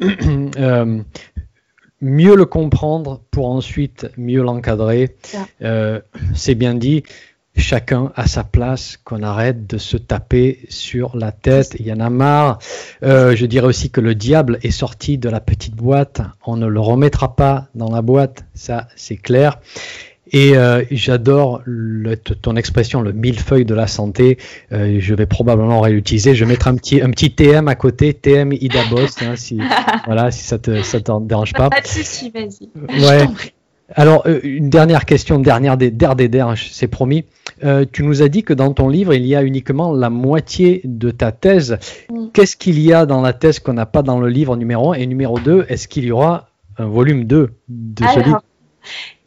mieux le comprendre pour ensuite mieux l'encadrer. Euh, c'est bien dit, chacun à sa place, qu'on arrête de se taper sur la tête. Il y en a marre. Euh, je dirais aussi que le diable est sorti de la petite boîte. On ne le remettra pas dans la boîte, ça c'est clair. Et euh, j'adore ton expression, le millefeuille de la santé. Euh, je vais probablement réutiliser. Je vais mettre un petit, un petit TM à côté, TM Ida Boss, hein, si, voilà, si ça te, ça te dérange pas. Pas de souci, vas-y. Ouais. Alors, euh, une dernière question, dernière des der des der, c'est promis. Euh, tu nous as dit que dans ton livre, il y a uniquement la moitié de ta thèse. Mm. Qu'est-ce qu'il y a dans la thèse qu'on n'a pas dans le livre numéro 1 et numéro 2 Est-ce qu'il y aura un volume 2 de ce livre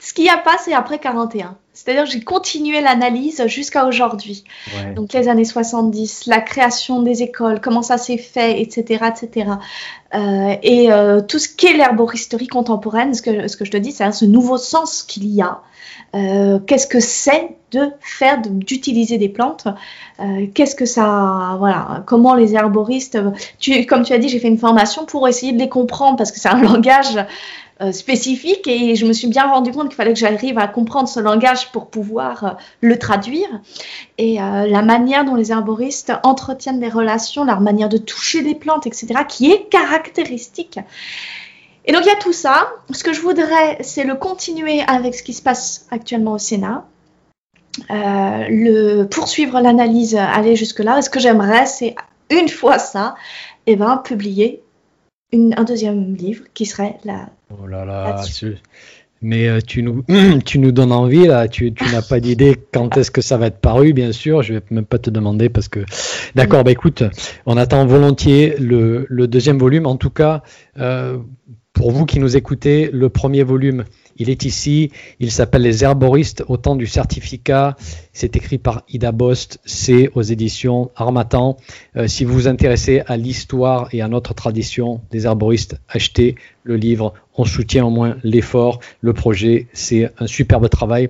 ce qu'il n'y a pas, c'est après 41. C'est-à-dire j'ai continué l'analyse jusqu'à aujourd'hui. Donc les années 70, la création des écoles, comment ça s'est fait, etc. etc. Euh, et euh, tout ce qu'est l'herboristerie contemporaine, ce que, ce que je te dis, c'est ce nouveau sens qu'il y a. Euh, qu'est-ce que c'est de faire, d'utiliser des plantes? Qu'est-ce que ça, voilà, comment les herboristes, tu, comme tu as dit, j'ai fait une formation pour essayer de les comprendre parce que c'est un langage euh, spécifique et je me suis bien rendu compte qu'il fallait que j'arrive à comprendre ce langage pour pouvoir euh, le traduire. Et euh, la manière dont les herboristes entretiennent des relations, leur manière de toucher des plantes, etc., qui est caractéristique. Et donc il y a tout ça. Ce que je voudrais, c'est le continuer avec ce qui se passe actuellement au Sénat. le poursuivre l'analyse, aller jusque là. Et ce que j'aimerais, c'est une fois ça, eh ben, publier un deuxième livre qui serait la. Oh là là, mais euh, tu, nous, tu nous donnes envie là, tu, tu n'as pas d'idée quand est-ce que ça va être paru, bien sûr, je vais même pas te demander parce que. D'accord, bah écoute, on attend volontiers le, le deuxième volume. En tout cas, euh, pour vous qui nous écoutez, le premier volume il est ici, il s'appelle Les herboristes au temps du certificat. C'est écrit par Ida Bost, c'est aux éditions Armatan. Euh, si vous vous intéressez à l'histoire et à notre tradition des herboristes, achetez le livre. On soutient au moins l'effort, le projet. C'est un superbe travail.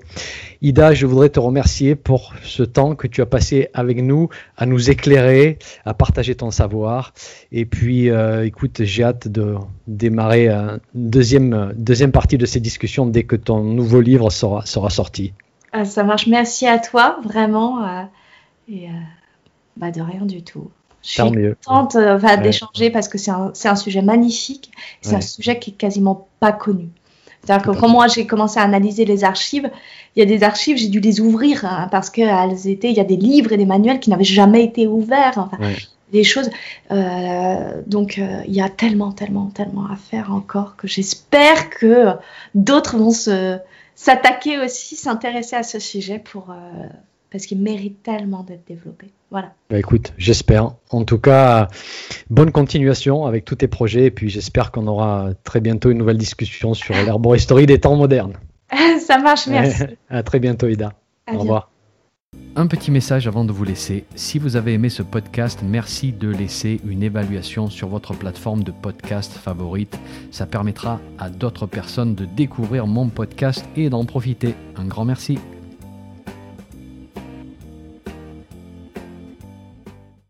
Ida, je voudrais te remercier pour ce temps que tu as passé avec nous, à nous éclairer, à partager ton savoir. Et puis, euh, écoute, j'ai hâte de démarrer une deuxième, deuxième partie de ces discussions dès que ton nouveau livre sera, sorti. Ah, ça marche. Merci à toi, vraiment. Euh, et euh, bah, de rien du tout. Je suis contente d'échanger parce que c'est un, un, sujet magnifique. C'est un sujet qui est quasiment pas connu. C'est-à-dire que quand moi j'ai commencé à analyser les archives, il y a des archives, j'ai dû les ouvrir hein, parce qu'elles étaient, il y a des livres et des manuels qui n'avaient jamais été ouverts. Enfin, Des choses. Euh, donc euh, il y a tellement, tellement, tellement à faire encore que j'espère que d'autres vont se s'attaquer aussi, s'intéresser à ce sujet pour euh, parce qu'il mérite tellement d'être développé. Voilà. Bah écoute, j'espère. En tout cas, bonne continuation avec tous tes projets et puis j'espère qu'on aura très bientôt une nouvelle discussion sur l'herboristerie des temps modernes. Ça marche, merci. à très bientôt, Ida. Au revoir. Un petit message avant de vous laisser. Si vous avez aimé ce podcast, merci de laisser une évaluation sur votre plateforme de podcast favorite. Ça permettra à d'autres personnes de découvrir mon podcast et d'en profiter. Un grand merci.